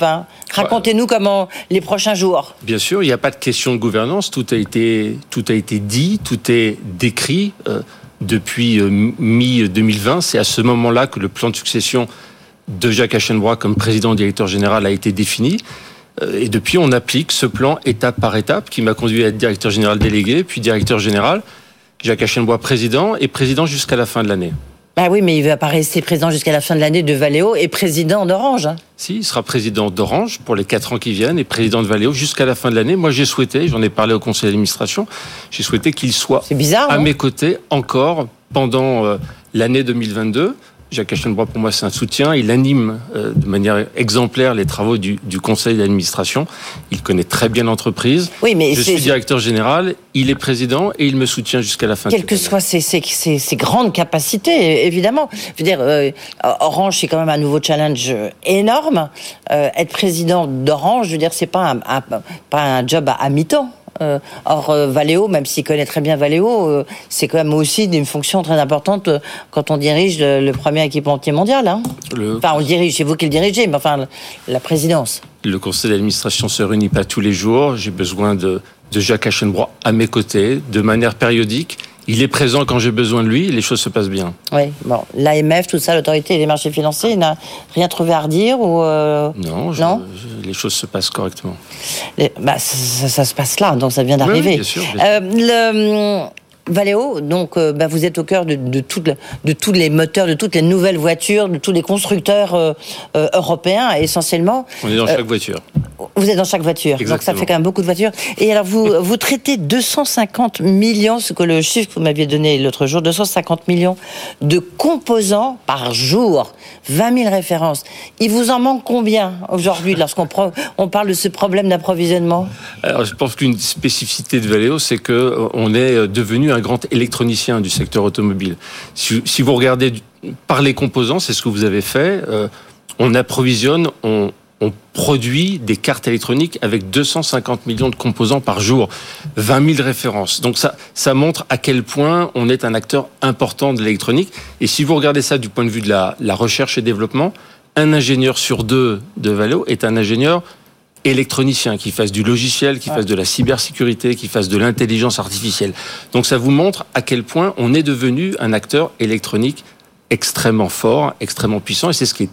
Racontez-nous comment les prochains jours. Bien sûr, il n'y a pas de question de gouvernance. Tout a été, dit, tout est décrit euh, depuis euh, mi-2020. C'est à ce moment-là que le plan de succession de Jacques Aschenbrois comme président directeur général a été défini. Euh, et depuis, on applique ce plan étape par étape qui m'a conduit à être directeur général délégué, puis directeur général. Jacques Aschenbois président et président jusqu'à la fin de l'année. Bah oui, mais il ne va pas rester président jusqu'à la fin de l'année de Valeo et président d'Orange. Hein. Si, il sera président d'Orange pour les quatre ans qui viennent et président de Valeo jusqu'à la fin de l'année. Moi, j'ai souhaité, j'en ai parlé au conseil d'administration, j'ai souhaité qu'il soit bizarre, à mes côtés encore pendant euh, l'année 2022 Jacques Aschenbrois, pour moi, c'est un soutien. Il anime euh, de manière exemplaire les travaux du, conseil d'administration. Il connaît très bien l'entreprise. Oui, mais je suis directeur général, il est président et il me soutient jusqu'à la fin. Quelles que soient ses, ses, grandes capacités, évidemment. Je veux dire, euh, Orange, c'est quand même un nouveau challenge énorme. Euh, être président d'Orange, je veux dire, c'est pas un, pas un job à mi-temps. Euh, or, euh, Valeo, même s'il connaît très bien Valeo, euh, c'est quand même aussi une fonction très importante quand on dirige le, premier équipementier mondial. Hein. Enfin, on le dirige, c'est vous qui le dirigez, mais enfin, la présidence. Le conseil d'administration se réunit pas tous les jours. J'ai besoin de, de Jacques Aschenbrois à mes côtés, de manière périodique il est présent quand j'ai besoin de lui, les choses se passent bien. Oui, bon, l'AMF, tout ça, l'autorité des marchés financiers, il n'a rien trouvé à redire ou euh, Non, non les choses se passent correctement. bah, ça, se passe là, donc ça vient d'arriver. Oui, bien sûr. Euh, le, Valéo, donc euh, bah, vous êtes au cœur de, de, de, tous les moteurs, de toutes les nouvelles voitures, de tous les constructeurs euh, euh, européens essentiellement. On est dans chaque voiture. Vous êtes dans chaque voiture, donc ça fait quand même beaucoup de voitures. Et alors vous, *laughs* vous traitez 250 millions, ce que le chiffre que vous m'aviez donné l'autre jour, 250 millions de composants par jour, 20 000 références. Il vous en manque combien aujourd'hui lorsqu'on on parle de ce problème d'approvisionnement? Alors je pense qu'une spécificité de Valeo, c'est que on est devenu un grand électronicien du secteur automobile. Si, vous regardez par les composants, c'est ce que vous avez fait, euh, on approvisionne, on, produit des cartes électroniques avec 250 millions de composants par jour, 20 000 références. Donc ça, ça montre à quel point on est un acteur important de l'électronique. Et si vous regardez ça du point de vue de la, la recherche et développement, un ingénieur sur deux de Valeo est un ingénieur électronicien, qui fasse du logiciel, qui fasse de la cybersécurité, qui fasse de l'intelligence artificielle. Donc ça vous montre à quel point on est devenu un acteur électronique extrêmement fort, extrêmement puissant, et c'est ce qui est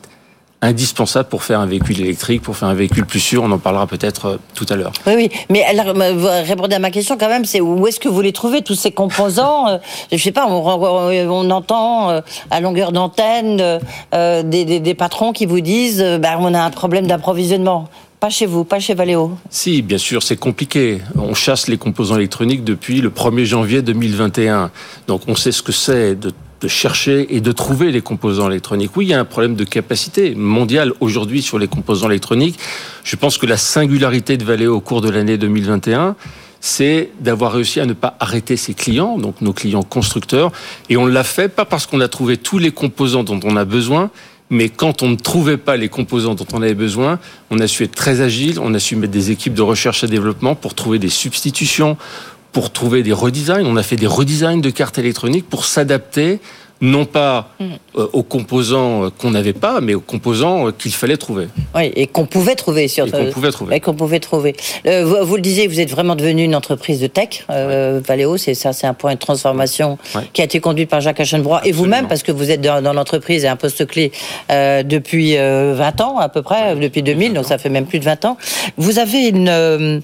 indispensable pour faire un véhicule électrique, pour faire un véhicule plus sûr. On en parlera peut-être euh, tout à l'heure. Oui, oui. Mais alors, vous répondez à ma question quand même, c'est où est-ce que vous les trouvez, tous ces composants euh, Je sais pas, on, entend euh, à longueur d'antenne des, patrons qui vous disent bah, on a un problème d'approvisionnement. Pas chez vous, pas chez Valeo Si, bien sûr, c'est compliqué. On chasse les composants électroniques depuis le 1er janvier 2021. Donc on sait ce que c'est de chercher et de trouver les composants électroniques. Oui, il y a un problème de capacité mondiale aujourd'hui sur les composants électroniques. Je pense que la singularité de Valeo au cours de l'année 2021, c'est d'avoir réussi à ne pas arrêter ses clients, donc nos clients constructeurs. Et on l'a fait pas parce qu'on a trouvé tous les composants dont on a besoin, Mais quand on ne trouvait pas les composants dont on avait besoin, on a su être très agile, on a su mettre des équipes de recherche et développement pour trouver des substitutions, pour trouver des redesigns. On a fait des redesigns de cartes électroniques pour s'adapter non pas Mm. euh, aux composants euh, qu'on n'avait pas, mais aux composants euh, qu'il fallait trouver. Oui, et qu'on pouvait trouver sur Et qu'on pouvait trouver. Et qu'on pouvait trouver. Euh, vous, vous le disiez, vous êtes vraiment devenu une entreprise de tech, euh, Valeo. C'est ça, c'est un point de transformation Ouais. qui a été conduite par Jacques Aschenbrois et vous-même, parce que vous êtes dans, dans l'entreprise et un poste clé depuis euh, 20 ans à peu près, depuis 2000, donc ça fait même plus de 20 ans. Vous avez une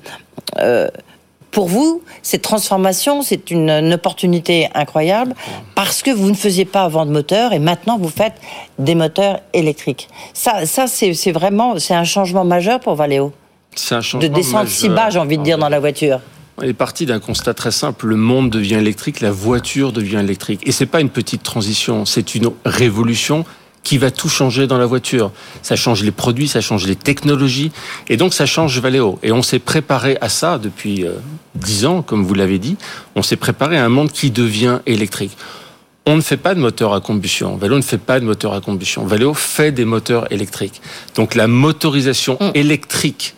pour vous, cette transformation, c'est une, une opportunité incroyable parce que vous ne faisiez pas avant de moteur et maintenant vous faites des moteurs électriques. Ça, ça c'est vraiment c'est un changement majeur pour Valeo. C'est un De changement descendre si bas, j'ai envie de dire, dans la voiture. On est parti d'un constat très simple. Le monde devient électrique, la voiture devient électrique. Et c'est pas une petite transition, c'est une révolution qui va tout changer dans la voiture. Ça change les produits, ça change les technologies, et donc ça change Valeo. Et on s'est préparé à ça depuis euh, dix ans, comme vous l'avez dit. On s'est préparé à un monde qui devient électrique. On ne fait pas de moteur à combustion. Valeo ne fait pas de moteur à combustion. Valeo fait des moteurs électriques. Donc la motorisation Mm. électrique,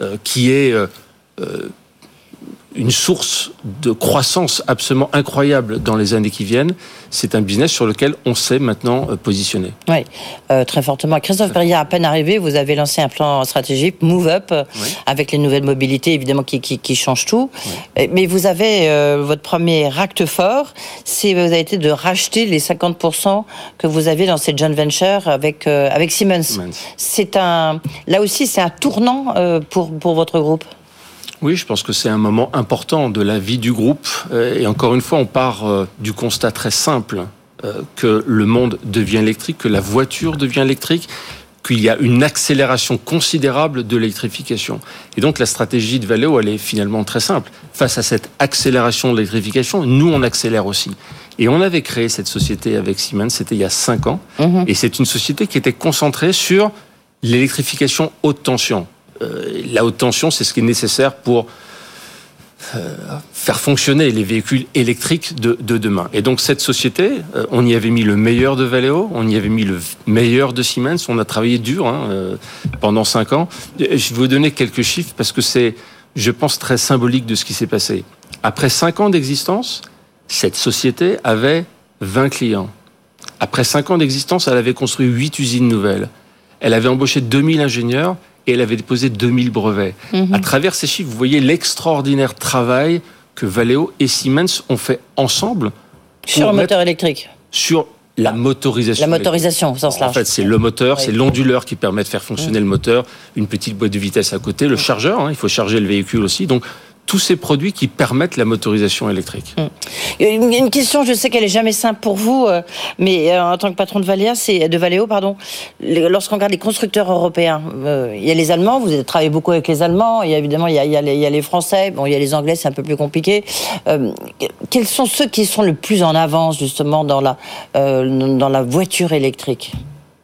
euh, qui est euh, euh, une source de croissance absolument incroyable dans les années qui viennent, c'est un business sur lequel on s'est maintenant euh, positionné. Oui, euh, très fortement. Christophe Perrier, à peine arrivé, vous avez lancé un plan stratégique, Move Up, euh, Oui. avec les nouvelles mobilités, évidemment, qui, qui, qui changent tout. Mais vous avez, euh, votre premier acte fort, c'est vous avez été de racheter les 50% que vous aviez dans cette joint venture avec, euh, avec Siemens. Siemens. C'est un, là aussi, c'est un tournant pour, pour votre groupe? Oui, je pense que c'est un moment important de la vie du groupe. Euh, Et encore une fois, on part euh, du constat très simple euh, que le monde devient électrique, que la voiture devient électrique, qu'il y a une accélération considérable de l'électrification. Et donc la stratégie de Valeo, elle est finalement très simple. Face à cette accélération de l'électrification, nous, on accélère aussi. Et on avait créé cette société avec Siemens, c'était il y a cinq ans. Mhm. Et c'est une société qui était concentrée sur l'électrification haute tension. Euh, la haute tension, c'est ce qui est nécessaire pour euh, faire fonctionner les véhicules électriques de, de demain. Et donc cette société, euh, on y avait mis le meilleur de Valeo, on y avait mis le meilleur de Siemens, on a travaillé dur hein, pendant cinq ans. Je vais vous donner quelques chiffres parce que c'est, je pense, très symbolique de ce qui s'est passé. Après cinq ans d'existence, cette société avait 20 clients. Après cinq ans d'existence, elle avait construit huit usines nouvelles. Elle avait embauché 2000 ingénieurs et elle avait déposé 2000 brevets. À travers ces chiffres, vous voyez l'extraordinaire travail que Valeo et Siemens ont fait ensemble Sur le moteur électrique. sur la motorisation. La motorisation, au sens En large. fait, c'est le moteur, Oui. c'est l'onduleur qui permet de faire fonctionner le moteur, une petite boîte de vitesse à côté, le chargeur, hein, il faut charger le véhicule aussi. Donc, tous ces produits qui permettent la motorisation électrique. Une, une question, je sais qu'elle est jamais simple pour vous, euh, mais euh, en tant que patron de Valeo, c'est de Valeo, pardon. Lorsqu'on regarde les constructeurs européens, euh, il y a les Allemands. Vous avez travaillé beaucoup avec les Allemands. Il y a évidemment, il y a, il y a les, il y a les Français. Bon, il y a les Anglais, c'est un peu plus compliqué. Euh, quels sont ceux qui sont le plus en avance justement dans la euh, dans la voiture électrique?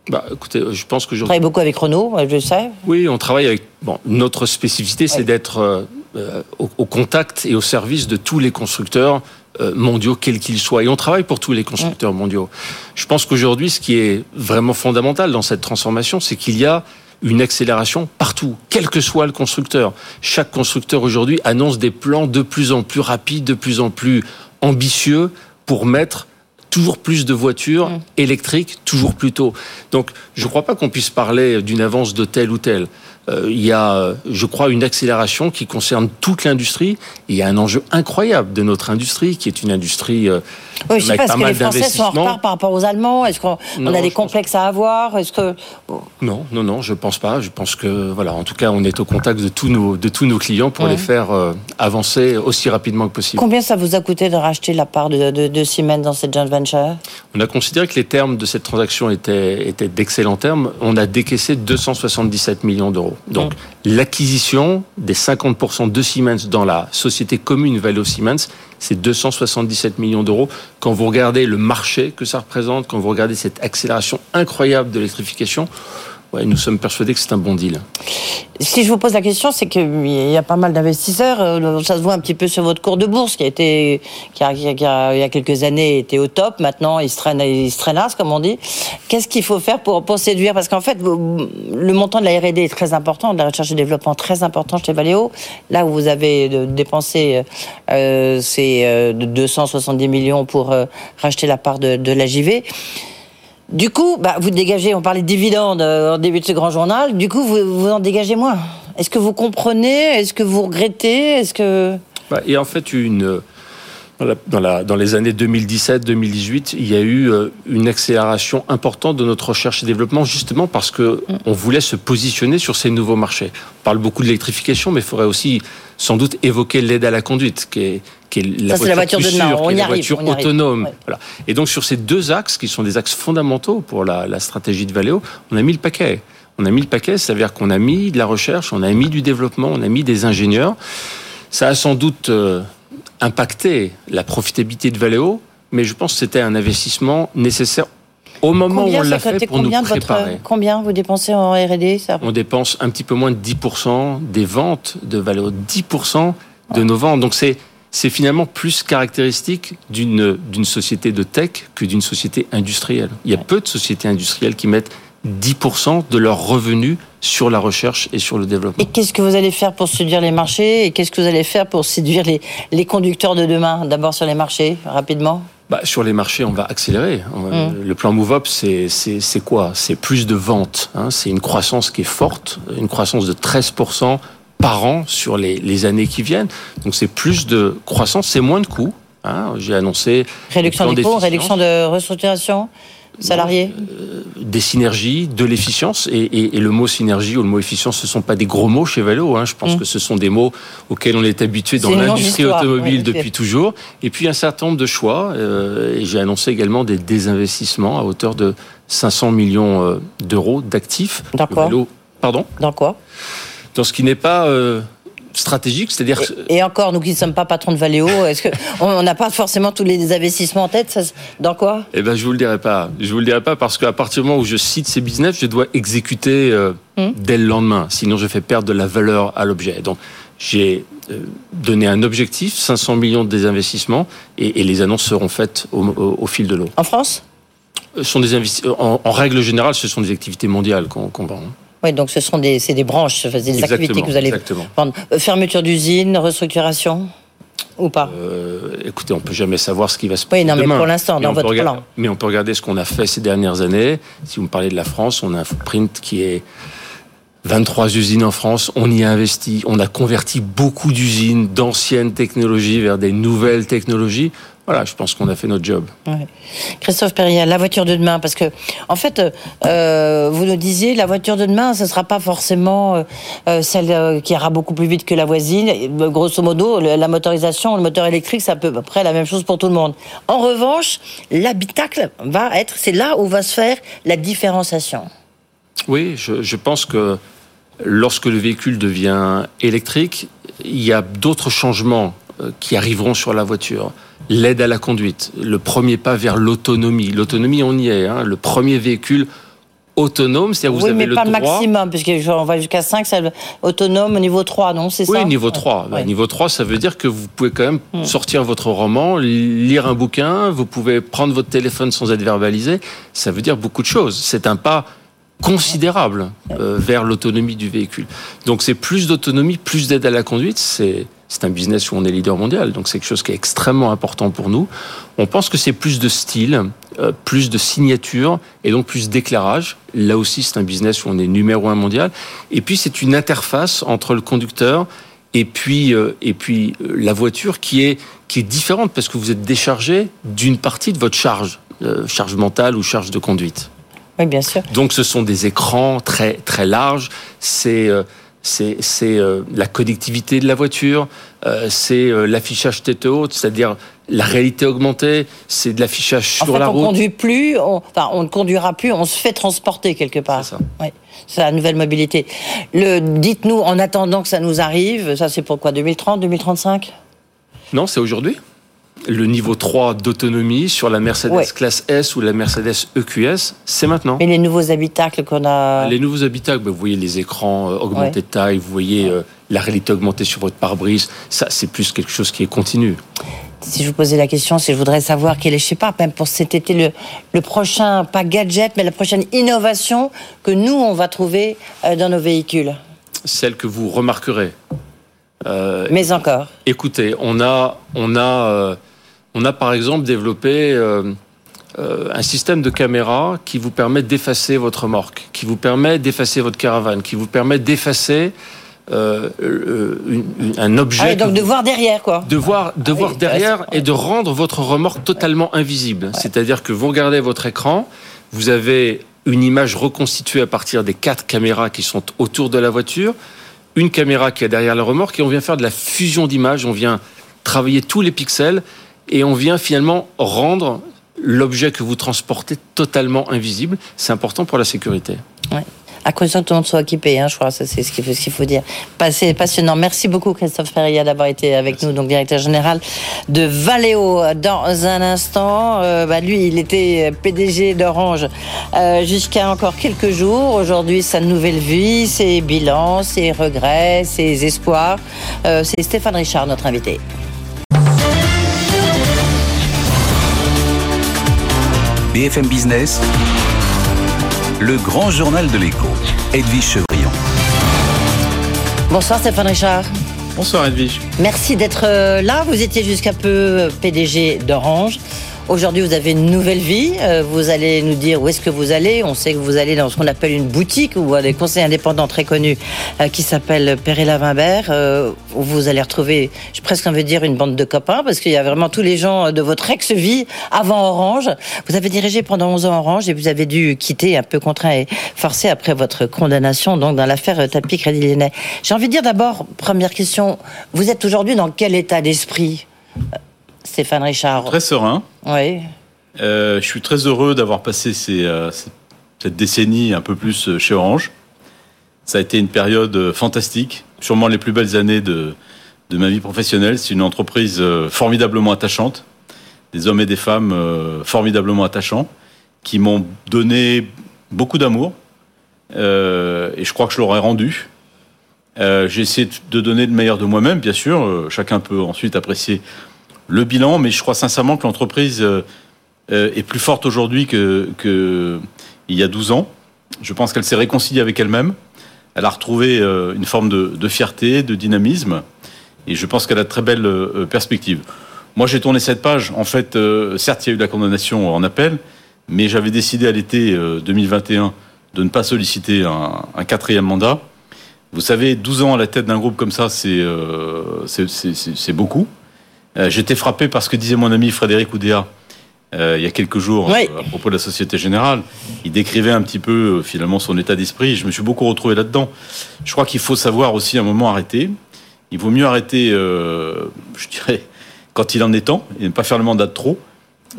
Bah, écoutez, je pense que je... travaillez beaucoup avec Renault, je sais. Oui, on travaille avec. Bon, notre spécificité, c'est d'être au, au contact et au service de tous les constructeurs euh, mondiaux, quels qu'ils soient. Et on travaille pour tous les constructeurs mondiaux. Je pense qu'aujourd'hui, ce qui est vraiment fondamental dans cette transformation, c'est qu'il y a une accélération partout, quel que soit le constructeur. Chaque constructeur aujourd'hui annonce des plans de plus en plus rapides, de plus en plus ambitieux pour mettre toujours plus de voitures électriques toujours plus tôt. Donc, je ne crois pas qu'on puisse parler d'une avance de tel ou tel. Euh, il y a, je crois, une accélération qui concerne toute l'industrie. Il y a un enjeu incroyable de notre industrie, qui est une industrie euh, Oui, je sais pas, est-ce que les Français sont en retard par rapport aux Allemands Est-ce qu'on Non, a des pense complexes à avoir? Est-ce que Non, non, non, je pense pas. Je pense que, voilà, en tout cas, on est au contact de tous nos, de tous nos clients pour Ouais. les faire euh, avancer aussi rapidement que possible. combien ça vous a coûté de racheter la part de, de, de Siemens dans cette joint venture? On a considéré que les termes de cette transaction étaient, étaient d'excellents termes. On a décaissé 277 millions d'euros. Donc, l'acquisition des 50% de Siemens dans la société commune Valeo Siemens, c'est 277 millions d'euros. Quand vous regardez le marché que ça représente, quand vous regardez cette accélération incroyable de l'électrification, ouais, nous sommes persuadés que c'est un bon deal. Si je vous pose la question, c'est qu'il y a pas mal d'investisseurs. euh, Ça se voit un petit peu sur votre cours de bourse qui a été, qui a, qui a- il y a quelques années, était au top. Maintenant, il se traîne, il se traînasse, comme on dit. Qu'est-ce qu'il faut faire pour, séduire? Parce qu'en fait, le montant de la R&D est très important, de la recherche et développement très important chez Valeo. Là où vous avez euh, dépensé, euh, de 270 millions pour racheter la part de, de. Du coup, bah, vous dégagez, on parlait de dividendes euh, en début de ce grand journal, du coup, vous, vous en dégagez moins. Est-ce que vous comprenez? Est-ce que vous regrettez? Est-ce que... Bah, Et en fait, une, dans, la- dans la- dans les années 2017-2018, il y a eu euh, une accélération importante de notre recherche et développement, justement parce que on voulait se positionner sur ces nouveaux marchés. On parle beaucoup de l'électrification, mais il faudrait aussi sans doute évoquer l'aide à la conduite, qui est, qui est la Ça, la voiture plus de sûre, On qui est la arrive, voiture on y arrive. autonome. Ouais. Voilà. Et donc sur ces deux axes, qui sont des axes fondamentaux pour la, la stratégie de Valeo, on a mis le paquet. On a mis le paquet, ça veut dire qu'on a mis de la recherche, on a mis du développement, on a mis des ingénieurs. Ça a sans doute euh, impacté la profitabilité de Valeo, mais je pense que c'était un investissement nécessaire au moment combien où on l'a fait pour nous combien de votre préparer. combien vous dépensez en R&D On dépense un petit peu moins de 10% des ventes de Valeo, 10% de nos ventes. Donc c'est c'est finalement plus caractéristique d'une d'une société de tech que d'une société industrielle. Il y a peu de sociétés industrielles qui mettent 10% de leurs revenus sur la recherche et sur le développement. Et qu'est-ce que vous allez faire pour séduire les marchés Et qu'est-ce que vous allez faire pour séduire les, les conducteurs de demain D'abord sur les marchés, rapidement? Bah, sur les marchés, on va accélérer. Mm. Le plan Move Up, c'est quoi? C'est plus de ventes. Hein. C'est une croissance qui est forte, une croissance de 13% par an sur les, les années qui viennent. Donc c'est plus de croissance, c'est moins de coûts. Hein. J'ai annoncé Réduction des coûts, réduction de restructuration, salariés des synergies, de l'efficience. Et, et- et le mot synergie ou le mot efficience, ce sont pas des gros mots chez Valeo. Hein. Je pense Mm. que ce sont des mots auxquels on est habitué dans l'industrie automobile depuis toujours. Et puis un certain nombre de choix. euh, et j'ai annoncé également des désinvestissements à hauteur de 500 millions euh, d'euros d'actifs. Dans quoi Pardon Dans quoi Dans ce qui n'est pas euh, stratégique, c'est-à-dire et, et encore, nous qui ne sommes pas patrons de Valeo, est-ce que *laughs* on on n'a pas forcément tous les investissements en tête ça, Dans quoi? Eh ben, je vous le dirai pas. Je vous le dirai pas parce qu'à partir du moment où je cite ces business, je dois exécuter euh, Hmm. dès le lendemain. Sinon, je fais perdre de la valeur à l'objet. Donc, j'ai euh, donné un objectif, 500 millions de désinvestissements, et, et les annonces seront faites au, au- au fil de l'eau. En France? Ce sont des investi- en, en règle générale, ce sont des activités mondiales qu'on qu'on vend. Oui, donc ce sont des, c'est des branches, c'est des activités que vous allez exactement. vendre. Euh, Fermeture d'usine, restructuration ou pas? Euh, écoutez, on peut jamais savoir ce qui va se Oui, passer non, mais demain. pour l'instant, dans votre regarder- plan. Mais on peut regarder ce qu'on a fait ces dernières années. Si vous me parlez de la France, on a un footprint qui est 23 usines en France. On y a investi. On a converti beaucoup d'usines d'anciennes technologies vers des nouvelles technologies. Voilà, je pense qu'on a fait notre job. Ouais. Christophe Perrier, la voiture de demain, parce que en fait, euh, vous nous disiez, la voiture de demain, ce sera pas forcément euh, euh, celle euh, qui ira beaucoup plus vite que la voisine. Euh, grosso modo, la motorisation, le moteur électrique, c'est à peu près la même chose pour tout le monde. En revanche, l'habitacle va être, c'est là où va se faire la différenciation. Oui, je, je pense que lorsque le véhicule devient électrique, il y a d'autres changements euh, qui arriveront sur la voiture. L'aide à la conduite, le premier pas vers l'autonomie. L'autonomie, on y est. Hein. Le premier véhicule autonome, c'est-à-dire vous oui, avez mais le pas droit. le maximum, puisqu'on va jusqu'à 5, c'est autonome au niveau 3, non C'est Oui, ça niveau 3. Bah, Ouais. Niveau 3, ça veut dire que vous pouvez quand même Hmm. sortir votre roman, lire un bouquin, vous pouvez prendre votre téléphone sans être verbalisé. Ça veut dire beaucoup de choses. C'est un pas considérable euh, vers l'autonomie du véhicule. Donc c'est plus d'autonomie, plus d'aide à la conduite. C'est c'est un business où on est leader mondial, donc c'est quelque chose qui est extrêmement important pour nous. On pense que c'est plus de style, euh, plus de signature et donc plus d'éclairage. Là aussi, c'est un business où on est numéro un mondial. Et puis c'est une interface entre le conducteur et puis euh, et puis euh, la voiture qui est qui est différente parce que vous êtes déchargé d'une partie de votre charge, charge mentale ou charge de conduite. Oui, bien sûr. Donc ce sont des écrans très très larges. C'est c'est euh, la connectivité de la voiture. euh, c'est euh, l'affichage tête haute, c'est-à-dire la réalité augmentée. C'est de l'affichage sur fait, la on route. conduit plus, on, enfin, on ne conduira plus, on se fait transporter quelque part. C'est ça. Oui, c'est la nouvelle mobilité. Le, dites-nous, en attendant que ça nous arrive, ça c'est pour quoi 2030, 2035 Non, c'est aujourd'hui. Le niveau 3 d'autonomie sur la Mercedes Ouais. classe S ou la Mercedes EQS, c'est maintenant. Mais les nouveaux habitacles qu'on a. Les nouveaux habitacles, ben, vous voyez les écrans euh, augmentés de taille, vous voyez euh, la réalité augmentée sur votre pare-brise. Ça, c'est plus quelque chose qui est continu. Si je vous posais la question, c'est je voudrais savoir quel est, je sais pas, même pour cet été, le, le prochain, pas gadget, mais la prochaine innovation que nous, on va trouver euh, dans nos véhicules. Celle que vous remarquerez. Euh, Mais encore. Écoutez, on a, on a, euh, on a par exemple développé euh, euh, un système de caméra qui vous permet d'effacer votre remorque, qui vous permet d'effacer votre caravane, qui vous permet d'effacer euh, une- une- un objet. Ah, et donc de voir derrière, quoi. de voir, de Ah oui, voir derrière et de rendre votre remorque totalement invisible. C'est-à-dire que vous regardez votre écran, vous avez une image reconstituée à partir des quatre caméras qui sont autour de la voiture, une caméra qui est derrière la remorque et on vient faire de la fusion d'images, on vient travailler tous les pixels et on vient finalement rendre l'objet que vous transportez totalement invisible. C'est important pour la sécurité. Ouais. À condition que tout le monde soit équipé, hein, je crois, c'est ce qu'il faut, dire. C'est passionnant. Merci beaucoup Christophe Ferrier d'avoir été avec nous, donc directeur général de Valeo. Dans un instant, euh, bah, lui, il était PDG d'Orange euh, jusqu'à encore quelques jours. Aujourd'hui, sa nouvelle vie, ses bilans, ses regrets, ses espoirs. Euh, c'est Stéphane Richard, notre invité. BFM Business, le grand journal de l'écho, Edwige Chevrillon. Bonsoir Stéphane Richard. Bonsoir Edwige. Merci d'être euh, là. Vous étiez jusqu'à peu euh, PDG d'Orange. Aujourd'hui, vous avez une nouvelle vie. Euh, Vous allez nous dire où est-ce que vous allez. On sait que vous allez dans ce qu'on appelle une boutique ou des conseils indépendants très connus euh, qui s'appelle Perrella Vimbert. euh, où vous allez retrouver, j'ai presque envie de dire, une bande de copains parce qu'il y a vraiment tous les gens de votre ex-vie avant Orange. Vous avez dirigé pendant 11 ans Orange et vous avez dû quitter un peu contraint et forcé après votre condamnation donc dans l'affaire Tapis Crédit. J'ai envie de dire d'abord, première question, vous êtes aujourd'hui dans quel état d'esprit? Stéphane Richard Très serein. Oui. Euh, je suis très heureux d'avoir passé ces, euh, cette décennie un peu plus euh, chez Orange. Ça a été une période fantastique, sûrement les plus belles années de, de ma vie professionnelle. C'est une entreprise formidablement attachante, des hommes et des femmes euh, formidablement attachants, qui m'ont donné beaucoup d'amour. Et je crois que je leur ai rendu. J'ai essayé de donner le meilleur de moi-même, bien sûr. Chacun peut ensuite apprécier le bilan, mais je crois sincèrement que l'entreprise euh, euh, est plus forte aujourd'hui que, que y a 12 ans. Je pense qu'elle s'est réconciliée avec elle-même. Elle a retrouvé euh, une forme de, fierté, de dynamisme, et je pense qu'elle a de très belles perspectives. Moi, j'ai tourné cette page. En fait, certes, il y a eu la condamnation en appel, mais j'avais décidé à l'été euh, 2021 de ne pas solliciter un, quatrième mandat. Vous savez, 12 ans à la tête d'un groupe comme ça, c'est beaucoup. Euh, J'étais frappé par ce que disait mon ami Frédéric Oudéa euh, il y a quelques jours Oui. euh, à propos de la Société Générale. Il décrivait un petit peu finalement son état d'esprit. Je me suis beaucoup retrouvé là-dedans. Je crois qu'il faut savoir aussi à un moment arrêter. Il vaut mieux arrêter, je dirais, *laughs* quand il en est temps et ne pas faire le mandat de trop.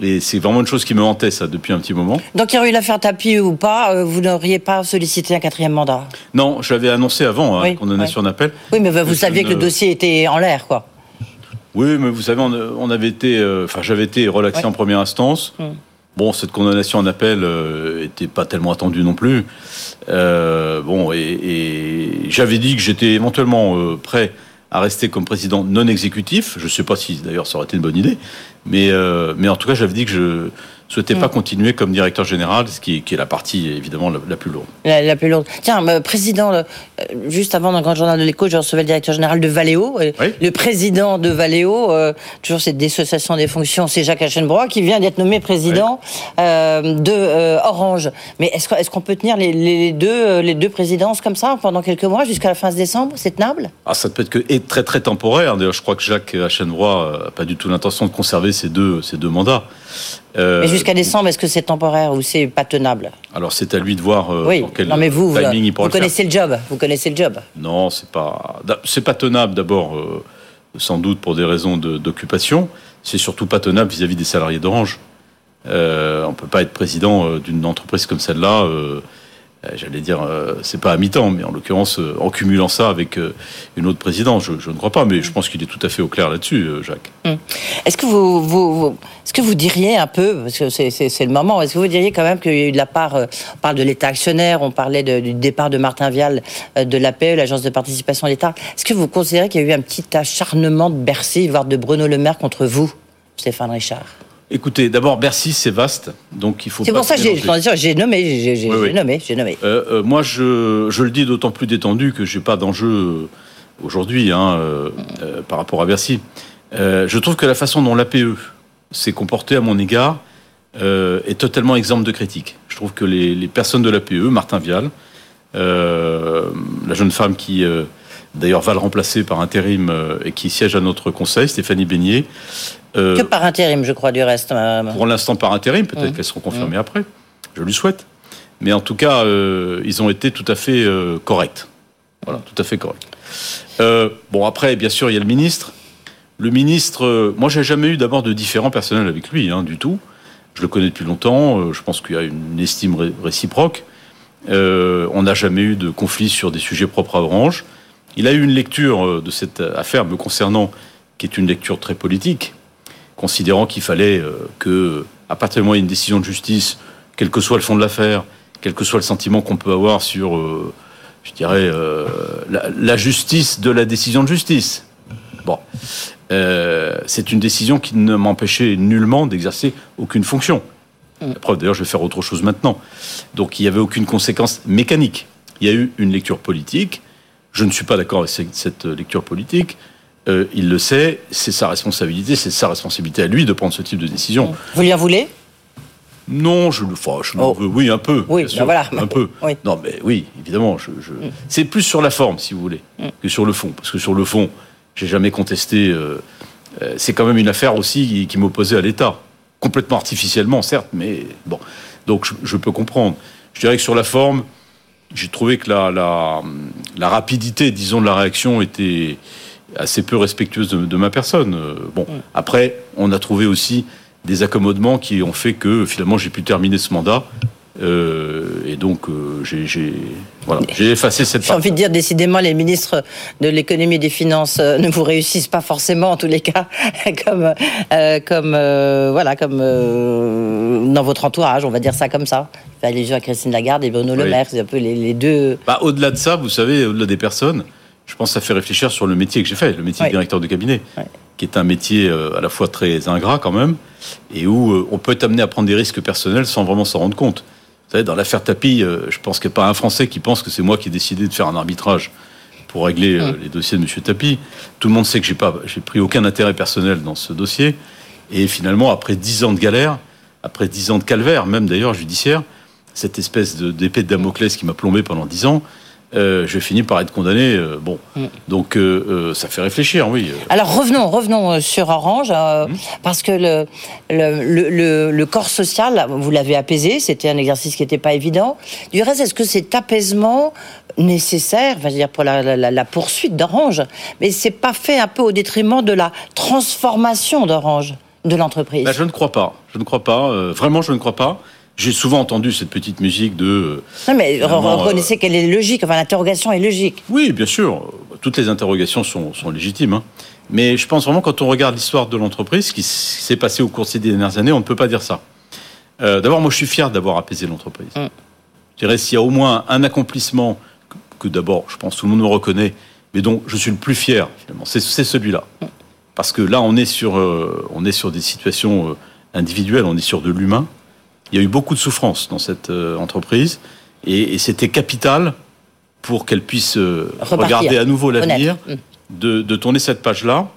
Et c'est vraiment une chose qui me hantait ça depuis un petit moment. Donc il y aurait eu l'affaire Tapis ou pas, vous n'auriez pas sollicité un quatrième mandat? Non, je l'avais annoncé avant, hein, Oui, condamnation d'appel. Oui, mais bah, vous saviez que le dossier était en l'air, quoi. Oui, mais vous savez, on, on avait été, euh, enfin, j'avais été relaxé Ouais. en première instance. Mm. Bon, cette condamnation en appel euh, était pas tellement attendue non plus. Euh, bon, et, et j'avais dit que j'étais éventuellement euh, prêt à rester comme président non exécutif. Je sais pas si d'ailleurs ça aurait été une bonne idée, mais euh, mais en tout cas, j'avais dit que je souhaitais pas continuer comme directeur général, ce qui est, qui est la partie évidemment la, la plus lourde. La, la plus lourde. Tiens, euh, président, euh, juste avant dans le Grand Journal de l'Écho, je recevais le directeur général de Valeo. Euh, Oui. Le président de Valeo, toujours cette dissociation des fonctions, c'est Jacques Aschenbroich qui vient d'être nommé président de Orange. Mais est-ce qu'on est peut tenir les, les deux, les deux présidences comme ça pendant quelques mois jusqu'à la fin de décembre C'est tenable? Ah, ça peut être que et très très temporaire. D'ailleurs, je crois que Jacques Hachenbrois n'a pas du tout l'intention de conserver ces deux, ces deux mandats. Euh, Mais jusqu'à décembre, est-ce que c'est temporaire ou c'est pas tenable Alors c'est à lui de voir euh, Oui. quel Non, mais vous, vous, timing il pourra vous le faire. connaissez le job. Vous connaissez le job. Non, c'est pas c'est pas tenable d'abord, euh, sans doute pour des raisons de- d'occupation. C'est surtout pas tenable vis-à-vis des salariés d'Orange. Euh, on peut pas être président d'une entreprise comme celle-là j'allais dire, euh, c'est pas à mi-temps, mais en l'occurrence, euh, en cumulant ça avec euh, une autre présidence, je, ne crois pas, mais je pense qu'il est tout à fait au clair là-dessus, euh, Jacques. Est-ce que vous, est-ce que vous diriez un peu, parce que c'est, le moment, est-ce que vous diriez quand même qu'il y a eu de la part, euh, on parle de l'État actionnaire, on parlait du départ de Martin Vial euh, de l'APE, l'Agence de participation de l'État. Est-ce que vous considérez qu'il y a eu un petit acharnement de Bercy, voire de Bruno Le Maire contre vous, Stéphane Richard? Écoutez, d'abord, Bercy, c'est vaste, donc il faut C'est pour ça que j'ai, nommé, j'ai, Oui, oui. nommé, j'ai nommé. Euh, euh, moi, je, je le dis d'autant plus détendu que j'ai pas d'enjeu euh, aujourd'hui hein, euh, par rapport à Bercy. Je trouve que la façon dont l'APE s'est comportée à mon égard est totalement exempte de critique. Je trouve que les, les personnes de l'APE, Martin Vial, la jeune femme qui d'ailleurs va le remplacer par intérim euh, et qui siège à notre conseil, Stéphanie Beignet, euh, Que par intérim, je crois, du reste. pour l'instant par intérim, peut-être Mmh. qu'elles seront confirmées après. Je lui souhaite. Mais en tout cas, euh, ils ont été tout à fait corrects. Voilà, tout à fait corrects. Bon, après, bien sûr, il y a le ministre. Le ministre, moi, j'ai jamais eu d'abord de différent personnel avec lui, hein, du tout. Je le connais depuis longtemps. je pense qu'il y a une estime ré- réciproque. Euh, on n'a jamais eu de conflit sur des sujets propres à Orange. Il a eu une lecture euh, de cette affaire me concernant, qui est une lecture très politique, considérant qu'il fallait euh, que, à partir du moment où il y a une décision de justice, quel que soit le fond de l'affaire, quel que soit le sentiment qu'on peut avoir sur, euh, je dirais, euh, la, justice de la décision de justice. Bon, Euh, c'est une décision qui ne m'empêchait nullement d'exercer aucune fonction. La preuve, d'ailleurs, je vais faire autre chose maintenant. Donc, il n'y avait aucune conséquence mécanique. Il y a eu une lecture politique. Je ne suis pas d'accord avec cette- lecture politique. Euh, il le sait, c'est sa responsabilité, c'est sa responsabilité à lui de prendre ce type de décision. Vous lui en voulez? Non, je le enfin, je Oh. veux, oui, un peu. Oui, bien ben voilà. un peu. *laughs* Oui. Non, mais oui, évidemment. Je, je- C'est plus sur la forme, si vous voulez, que sur le fond. Parce que sur le fond, j'ai jamais contesté. euh, euh, c'est quand même une affaire aussi qui, qui m'opposait à l'État. Complètement artificiellement, certes, mais bon. Donc, je, je peux comprendre. Je dirais que sur la forme, j'ai trouvé que la, la, la rapidité, disons, de la réaction était assez peu respectueuse de, de ma personne. Euh, Bon, après, on a trouvé aussi des accommodements qui ont fait que finalement j'ai pu terminer ce mandat. Euh, et donc, euh, j'ai voilà, effacé cette J'ai envie de dire, décidément, les ministres de l'économie et des finances euh, ne vous réussissent pas forcément, en tous les cas, *laughs* comme, euh, comme, voilà, comme dans votre entourage, on va dire ça comme ça. Enfin, les gens à Christine Lagarde et Bruno Le Oui. Maire, c'est un peu les, les deux. Bah, au-delà de ça, vous savez, au-delà des personnes, je pense que ça fait réfléchir sur le métier que j'ai fait, le métier Ouais. de directeur de cabinet, qui est un métier à la fois très ingrat quand même, et où on peut être amené à prendre des risques personnels sans vraiment s'en rendre compte. Vous savez, dans l'affaire Tapi, euh, je pense qu'il n'y a pas un Français qui pense que c'est moi qui ai décidé de faire un arbitrage pour régler euh, les dossiers de M. Tapi. Tout le monde sait que j'ai pas, j'ai pris aucun intérêt personnel dans ce dossier. Et finalement, après dix ans de galère, après dix ans de calvaire, même d'ailleurs judiciaire, cette espèce de- d'épée de Damoclès qui m'a plombé pendant dix ans, euh, je finis par être condamné. euh, bon, donc euh, ça fait réfléchir, oui. Alors revenons, revenons sur Orange, Mmh. parce que le, le, le, le- le corps social, vous l'avez apaisé, c'était un exercice qui n'était pas évident. Du reste, est-ce que cet apaisement nécessaire, enfin, je veux dire pour la, la- la poursuite d'Orange, mais c'est pas fait un peu au détriment de la transformation d'Orange, de l'entreprise? Bah, je ne crois pas. Je ne crois pas. vraiment, je ne crois pas. J'ai souvent entendu cette petite musique de. euh, Non, mais reconnaissez qu'elle est logique, enfin l'interrogation est logique. Oui, bien sûr. Toutes les interrogations sont, sont légitimes. hein. Mais je pense vraiment, quand on regarde l'histoire de l'entreprise, ce qui s'est passé au cours de ces dernières années, on ne peut pas dire ça. Euh, D'abord, moi, je suis fier d'avoir apaisé l'entreprise. Mm. Je dirais, s'il y a au moins un accomplissement que, que d'abord, je pense, tout le monde me reconnaît, mais dont je suis le plus fier, finalement, c'est c'est celui-là. Parce que là, on est sur, euh, on est sur des situations euh, individuelles, on est sur de l'humain. Il y a eu beaucoup de souffrance dans cette euh, entreprise, et, et c'était capital pour qu'elle puisse euh, regarder à nouveau l'avenir, Honnête. de, de tourner cette page-là.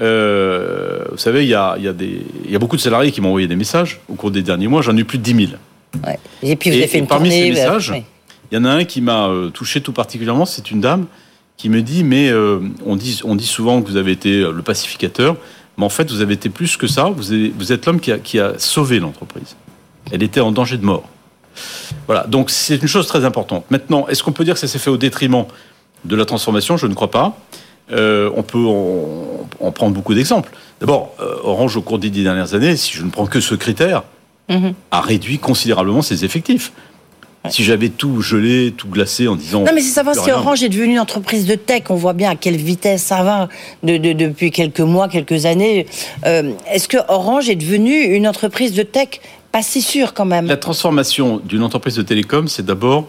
Euh, vous savez, il y a, il y, a des- il y a beaucoup de salariés qui m'ont envoyé des messages au cours des derniers mois. J'en ai eu plus de 10 000. Ouais. Et puis vous Et- avez fait et une parmi ces tournée. euh, messages. Il y en a un qui m'a touché tout particulièrement, c'est une dame qui me dit, mais on, dit, on dit souvent que vous avez été le pacificateur, mais en fait, vous avez été plus que ça, vous, avez- vous êtes l'homme qui a, qui a sauvé l'entreprise. Elle était en danger de mort. Voilà, donc c'est une chose très importante. Maintenant, est-ce qu'on peut dire que ça s'est fait au détriment de la transformation? Je ne crois pas. Euh, on peut en, en prendre beaucoup d'exemples. D'abord, euh, Orange, au cours des dix dernières années, si je ne prends que ce critère, Mhm. a réduit considérablement ses effectifs. Si j'avais tout gelé, tout glacé en disant. Non, mais c'est savoir si rien. Orange est devenu une entreprise de tech. On voit bien à quelle vitesse ça va de- de- depuis quelques mois, quelques années. Euh, Est-ce que Orange est devenu une entreprise de tech? Pas si sûr quand même. La transformation d'une entreprise de télécom, c'est d'abord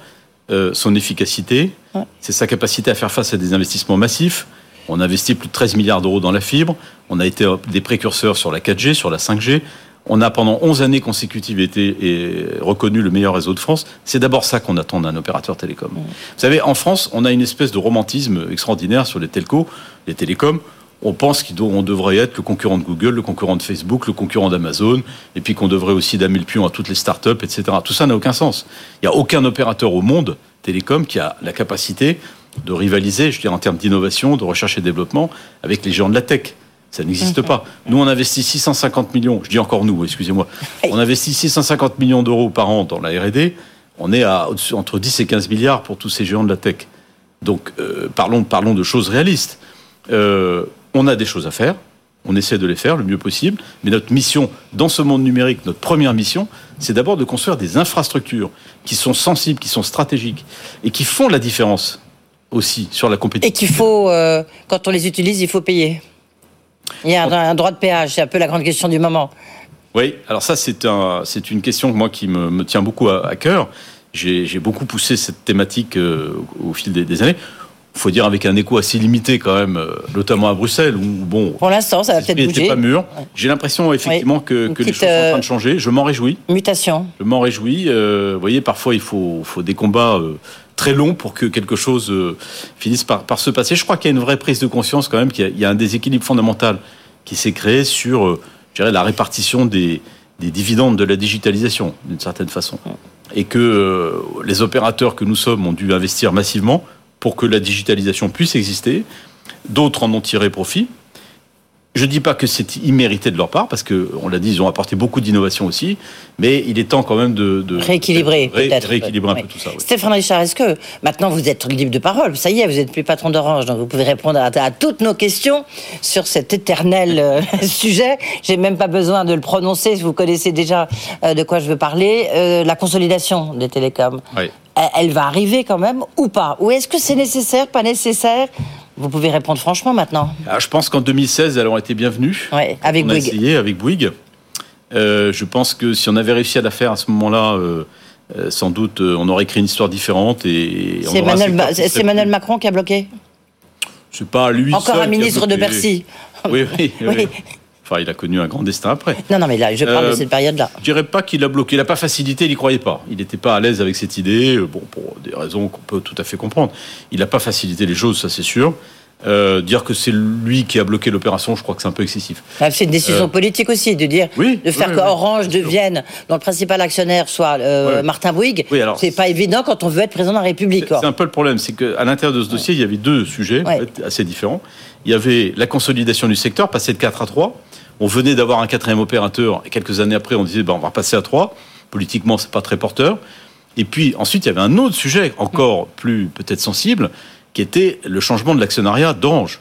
euh, son efficacité, Ouais. c'est sa capacité à faire face à des investissements massifs. On a investi plus de 13 milliards d'euros dans la fibre, on a été des précurseurs sur la 4G, sur la 5G. On a pendant 11 années consécutives été et reconnu le meilleur réseau de France. C'est d'abord ça qu'on attend d'un opérateur télécom. Vous savez, en France, on a une espèce de romantisme extraordinaire sur les telcos, les télécoms. On pense qu'on devrait être le concurrent de Google, le concurrent de Facebook, le concurrent d'Amazon, et puis qu'on devrait aussi damer le pion à toutes les startups, etc. Tout ça n'a aucun sens. Il n'y a aucun opérateur au monde télécom qui a la capacité de rivaliser, je dirais, en termes d'innovation, de recherche et développement avec les géants de la tech. Ça n'existe pas. Nous, on investit 650 millions, je dis encore nous, excusez-moi, on investit 650 millions d'euros par an dans la R&D. On est à entre 10 et 15 milliards pour tous ces géants de la tech. Donc, euh, parlons, parlons de choses réalistes. Euh, on a des choses à faire. On essaie de les faire le mieux possible. Mais notre mission dans ce monde numérique, notre première mission, c'est d'abord de construire des infrastructures qui sont sensibles, qui sont stratégiques et qui font la différence aussi sur la Et compétition. qu'il faut, euh, quand on les utilise, il faut payer. Il y a un, droit de péage, c'est un peu la grande question du moment. Oui, alors ça, c'est un, c'est une question moi qui me, me tient beaucoup à, à cœur. J'ai beaucoup poussé cette thématique euh, au, au fil des, des années. Il faut dire avec un écho assez limité quand même, euh, notamment à Bruxelles, où bon, Pour l'instant, ça va peut-être bouger. pas mûr. J'ai l'impression effectivement Oui. que, que les choses sont en train euh, de changer. Je m'en réjouis. Mutation. Je m'en réjouis. Euh, vous voyez, parfois il faut, faut des combats euh, très longs pour que quelque chose finisse par, par se passer. Je crois qu'il y a une vraie prise de conscience quand même, qu'il y y, a un déséquilibre fondamental qui s'est créé sur, je dirais, la répartition des, des dividendes de la digitalisation, d'une certaine façon. Et que les opérateurs que nous sommes ont dû investir massivement pour que la digitalisation puisse exister. D'autres en ont tiré profit. Je ne dis pas que c'est immérité de leur part, parce que on l'a dit, ils ont apporté beaucoup d'innovation aussi, mais il est temps quand même de, de Rééquilibrer, ré- peut-être. rééquilibrer un peu tout ça. oui. Stéphane Richard, est-ce que maintenant vous êtes libre de parole? Ça y est, vous n'êtes plus patron d'Orange, donc vous pouvez répondre à, à toutes nos questions sur cet éternel euh, *laughs* sujet. J'ai même pas besoin de le prononcer, vous connaissez déjà euh, de quoi je veux parler. Euh, la consolidation des télécoms. Oui. Elle, elle va arriver quand même ou pas? Ou est-ce que c'est nécessaire, pas nécessaire? Vous pouvez répondre franchement maintenant. Ah, je pense qu'en 2016, elles ont été bienvenues. Ouais, avec on a Bouygues. essayé avec Bouygues. Euh, je pense que si on avait réussi à la faire à ce moment-là, euh, euh, sans doute, on aurait écrit une histoire différente. Et C'est Emmanuel, Ma- serait Macron qui a bloqué C'est pas lui Encore seul un ministre de. Bercy. Oui, oui, *laughs* oui. Oui. Enfin, il a connu un grand destin après. Non, non, mais là, je parle Euh, de cette période-là. Je dirais pas qu'il a bloqué. Il n'a pas facilité, il n'y croyait pas. Il n'était pas à l'aise avec cette idée, euh, bon, pour des raisons qu'on peut tout à fait comprendre. Il n'a pas facilité les choses, ça c'est sûr. Euh, dire que c'est lui qui a bloqué l'opération, je crois que c'est un peu excessif. Ah, C'est une décision Euh, politique aussi, de dire, oui, de faire oui, que oui, Orange bien sûr. devienne, dont le principal actionnaire soit euh, Ouais. Martin Bouygues. Oui, alors- c'est pas évident quand on veut être président de la République. C'est un peu le problème, c'est qu'à l'intérieur de ce dossier, il y avait deux sujets en Ouais. fait, assez différents. Il y avait la consolidation du secteur, passer de 4 à 3. On venait d'avoir un quatrième opérateur, et quelques années après, on disait ben, on va passer à 3. Politiquement, c'est pas très porteur. Et puis ensuite, il y avait un autre sujet, encore plus peut-être sensible, qui était le changement de l'actionnariat d'Orange.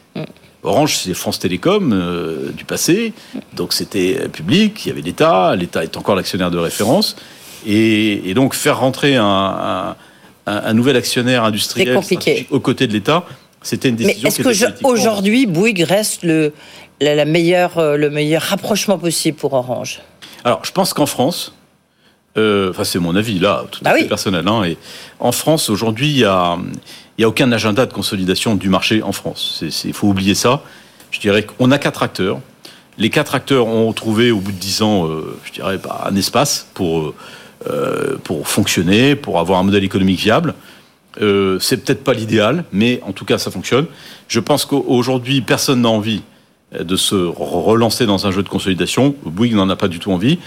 Orange, c'est France Télécom euh, du passé, donc c'était public, il y avait l'État, l'État est encore l'actionnaire de référence, et, et donc faire rentrer un, un- un- un nouvel actionnaire industriel aux côtés de l'État, c'était une Mais décision. est-ce qui que était je- politiquement- aujourd'hui, Bouygues reste le, la, la meilleure, euh, le meilleur rapprochement possible pour Orange Alors, je pense qu'en France, euh, enfin c'est mon avis là, tout à Bah fait oui. personnel, hein, et en France aujourd'hui, il y a, y a aucun agenda de consolidation du marché en France. Il faut oublier ça. Je dirais qu'on a quatre acteurs. Les quatre acteurs ont trouvé au bout de dix ans, euh, je dirais, bah, un espace pour pour fonctionner, pour avoir un modèle économique viable. Euh, c'est peut-être pas l'idéal, mais en tout cas, ça fonctionne. Je pense qu'aujourd'hui, personne n'a envie de se re- relancer dans un jeu de consolidation. Bouygues n'en a pas du tout envie.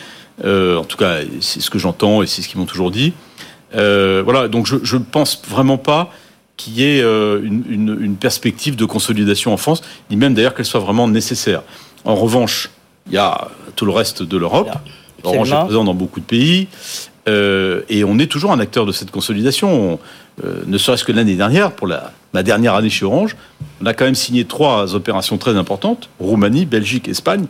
Euh, en tout cas, c'est ce que j'entends et c'est ce qu'ils m'ont toujours dit. Euh, voilà, donc je ne pense vraiment pas qu'il y ait euh, une, une- une perspective de consolidation en France, ni même d'ailleurs qu'elle soit vraiment nécessaire. En revanche, il y a tout le reste de l'Europe. Orange est présent dans beaucoup de pays. Euh, et on est toujours un acteur de cette consolidation. On- euh, ne serait-ce que l'année dernière, pour la, ma dernière année chez Orange, on a quand même signé trois opérations très importantes, Roumanie, Belgique, Espagne,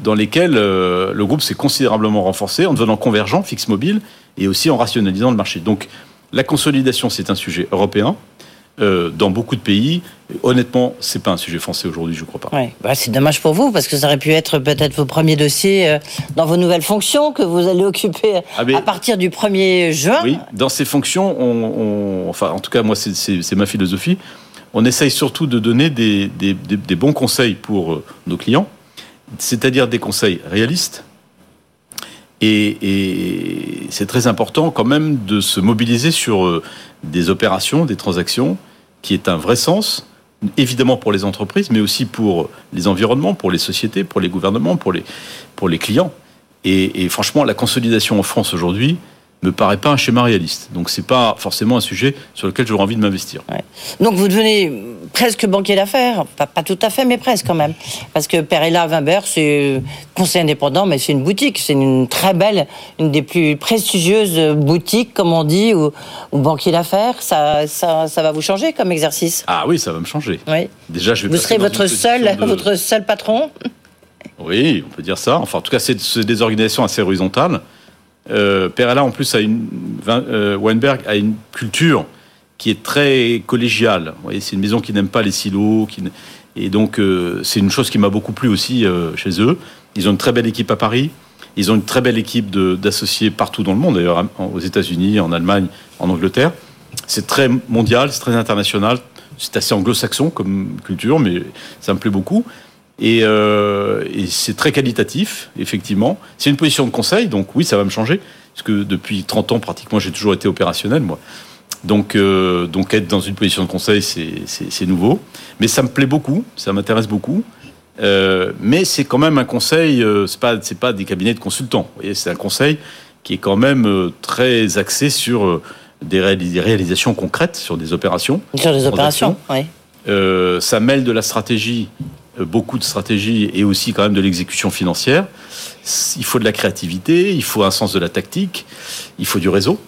dans lesquelles euh, le groupe s'est considérablement renforcé en devenant convergent, fixe mobile, et aussi en rationalisant le marché. Donc la consolidation, c'est un sujet européen. Euh, dans beaucoup de pays. Honnêtement, c'est pas un sujet français aujourd'hui, je crois pas. Ouais. Bah, c'est dommage pour vous parce que ça aurait pu être peut-être vos premiers dossiers euh, dans vos nouvelles fonctions que vous allez occuper Ah, mais- à partir du 1er juin. Oui, dans ces fonctions, on, on- enfin, en tout cas, moi, c'est- ma philosophie. On essaye surtout de donner des, des- des- des bons conseils pour euh, nos clients, c'est-à-dire des conseils réalistes. Et, c'est très important quand même de se mobiliser sur euh, des opérations, des transactions, qui est un vrai sens, évidemment pour les entreprises, mais aussi pour les environnements, pour les sociétés, pour les gouvernements, pour les, pour les clients. Et, et franchement, la consolidation en France aujourd'hui me paraît pas un schéma réaliste. Donc c'est pas forcément un sujet sur lequel j'aurais envie de m'investir. Donc vous devenez presque banquier d'affaires, pas, pas tout à fait, mais presque quand même. Parce que Perella Wimbert, c'est conseil indépendant, mais c'est une boutique, c'est une très belle, une des plus prestigieuses boutiques, comme on dit, ou, banquier d'affaires. Ça, ça, ça va vous changer comme exercice? Ah oui, ça va me changer. Oui. Déjà, je vais Vous serez votre seul, de- votre seul patron? Oui, on peut dire ça. Enfin, en tout cas, c'est des organisations assez horizontales. Euh, Perella, en plus, a une, euh, Weinberg a une culture qui est très collégiale. Vous voyez, c'est une maison qui n'aime pas les silos. Et donc, euh, c'est une chose qui m'a beaucoup plu aussi euh, chez eux. Ils ont une très belle équipe à Paris. Ils ont une très belle équipe d'associés partout dans le monde, d'ailleurs, en- aux États-Unis, en Allemagne, en Angleterre. C'est très mondial, c'est très international. C'est assez anglo-saxon comme culture, mais ça me plaît beaucoup. Et, euh, et c'est très qualitatif, effectivement. C'est une position de conseil, donc oui, ça va me changer, parce que depuis 30 ans, pratiquement, j'ai toujours été opérationnel, moi. Donc, euh, donc être dans une position de conseil, c'est- nouveau. Mais ça me plaît beaucoup, ça m'intéresse beaucoup. Euh, mais c'est quand même un conseil, euh, c'est pas, pas des cabinets de consultants. C'est un conseil qui est quand même euh, très axé sur des, réalis- des réalisations concrètes, sur des opérations. Sur des opérations, oui. Ça mêle de la stratégie, beaucoup de stratégie, et aussi quand même de l'exécution financière. Il faut de la créativité, il faut un sens de la tactique, il faut du réseau.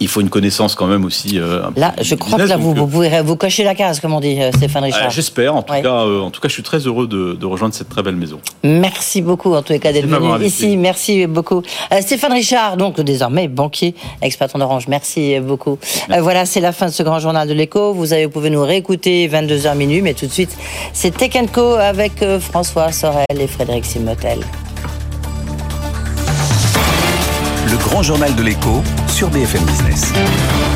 Il faut une connaissance quand même aussi. euh, un peu Là, je crois que là, vous, euh, vous pouvez vous cocher la case, comme on dit, euh, Stéphane euh, Richard. J'espère. En tout Ouais. cas, euh, en tout cas, je suis très heureux de, de rejoindre cette très belle maison. Merci beaucoup, en tous les cas, d'être venu ici. Merci beaucoup. Euh, Stéphane Richard, donc désormais banquier, ex-patron d'Orange. Merci beaucoup. Euh, voilà, c'est la fin de ce grand journal de l'écho. Vous, avez, vous pouvez nous réécouter 22h minuit, mais tout de suite, c'est Tech Co avec euh, François Sorel et Frédéric Simotel. Le grand journal de l'écho sur BFM Business.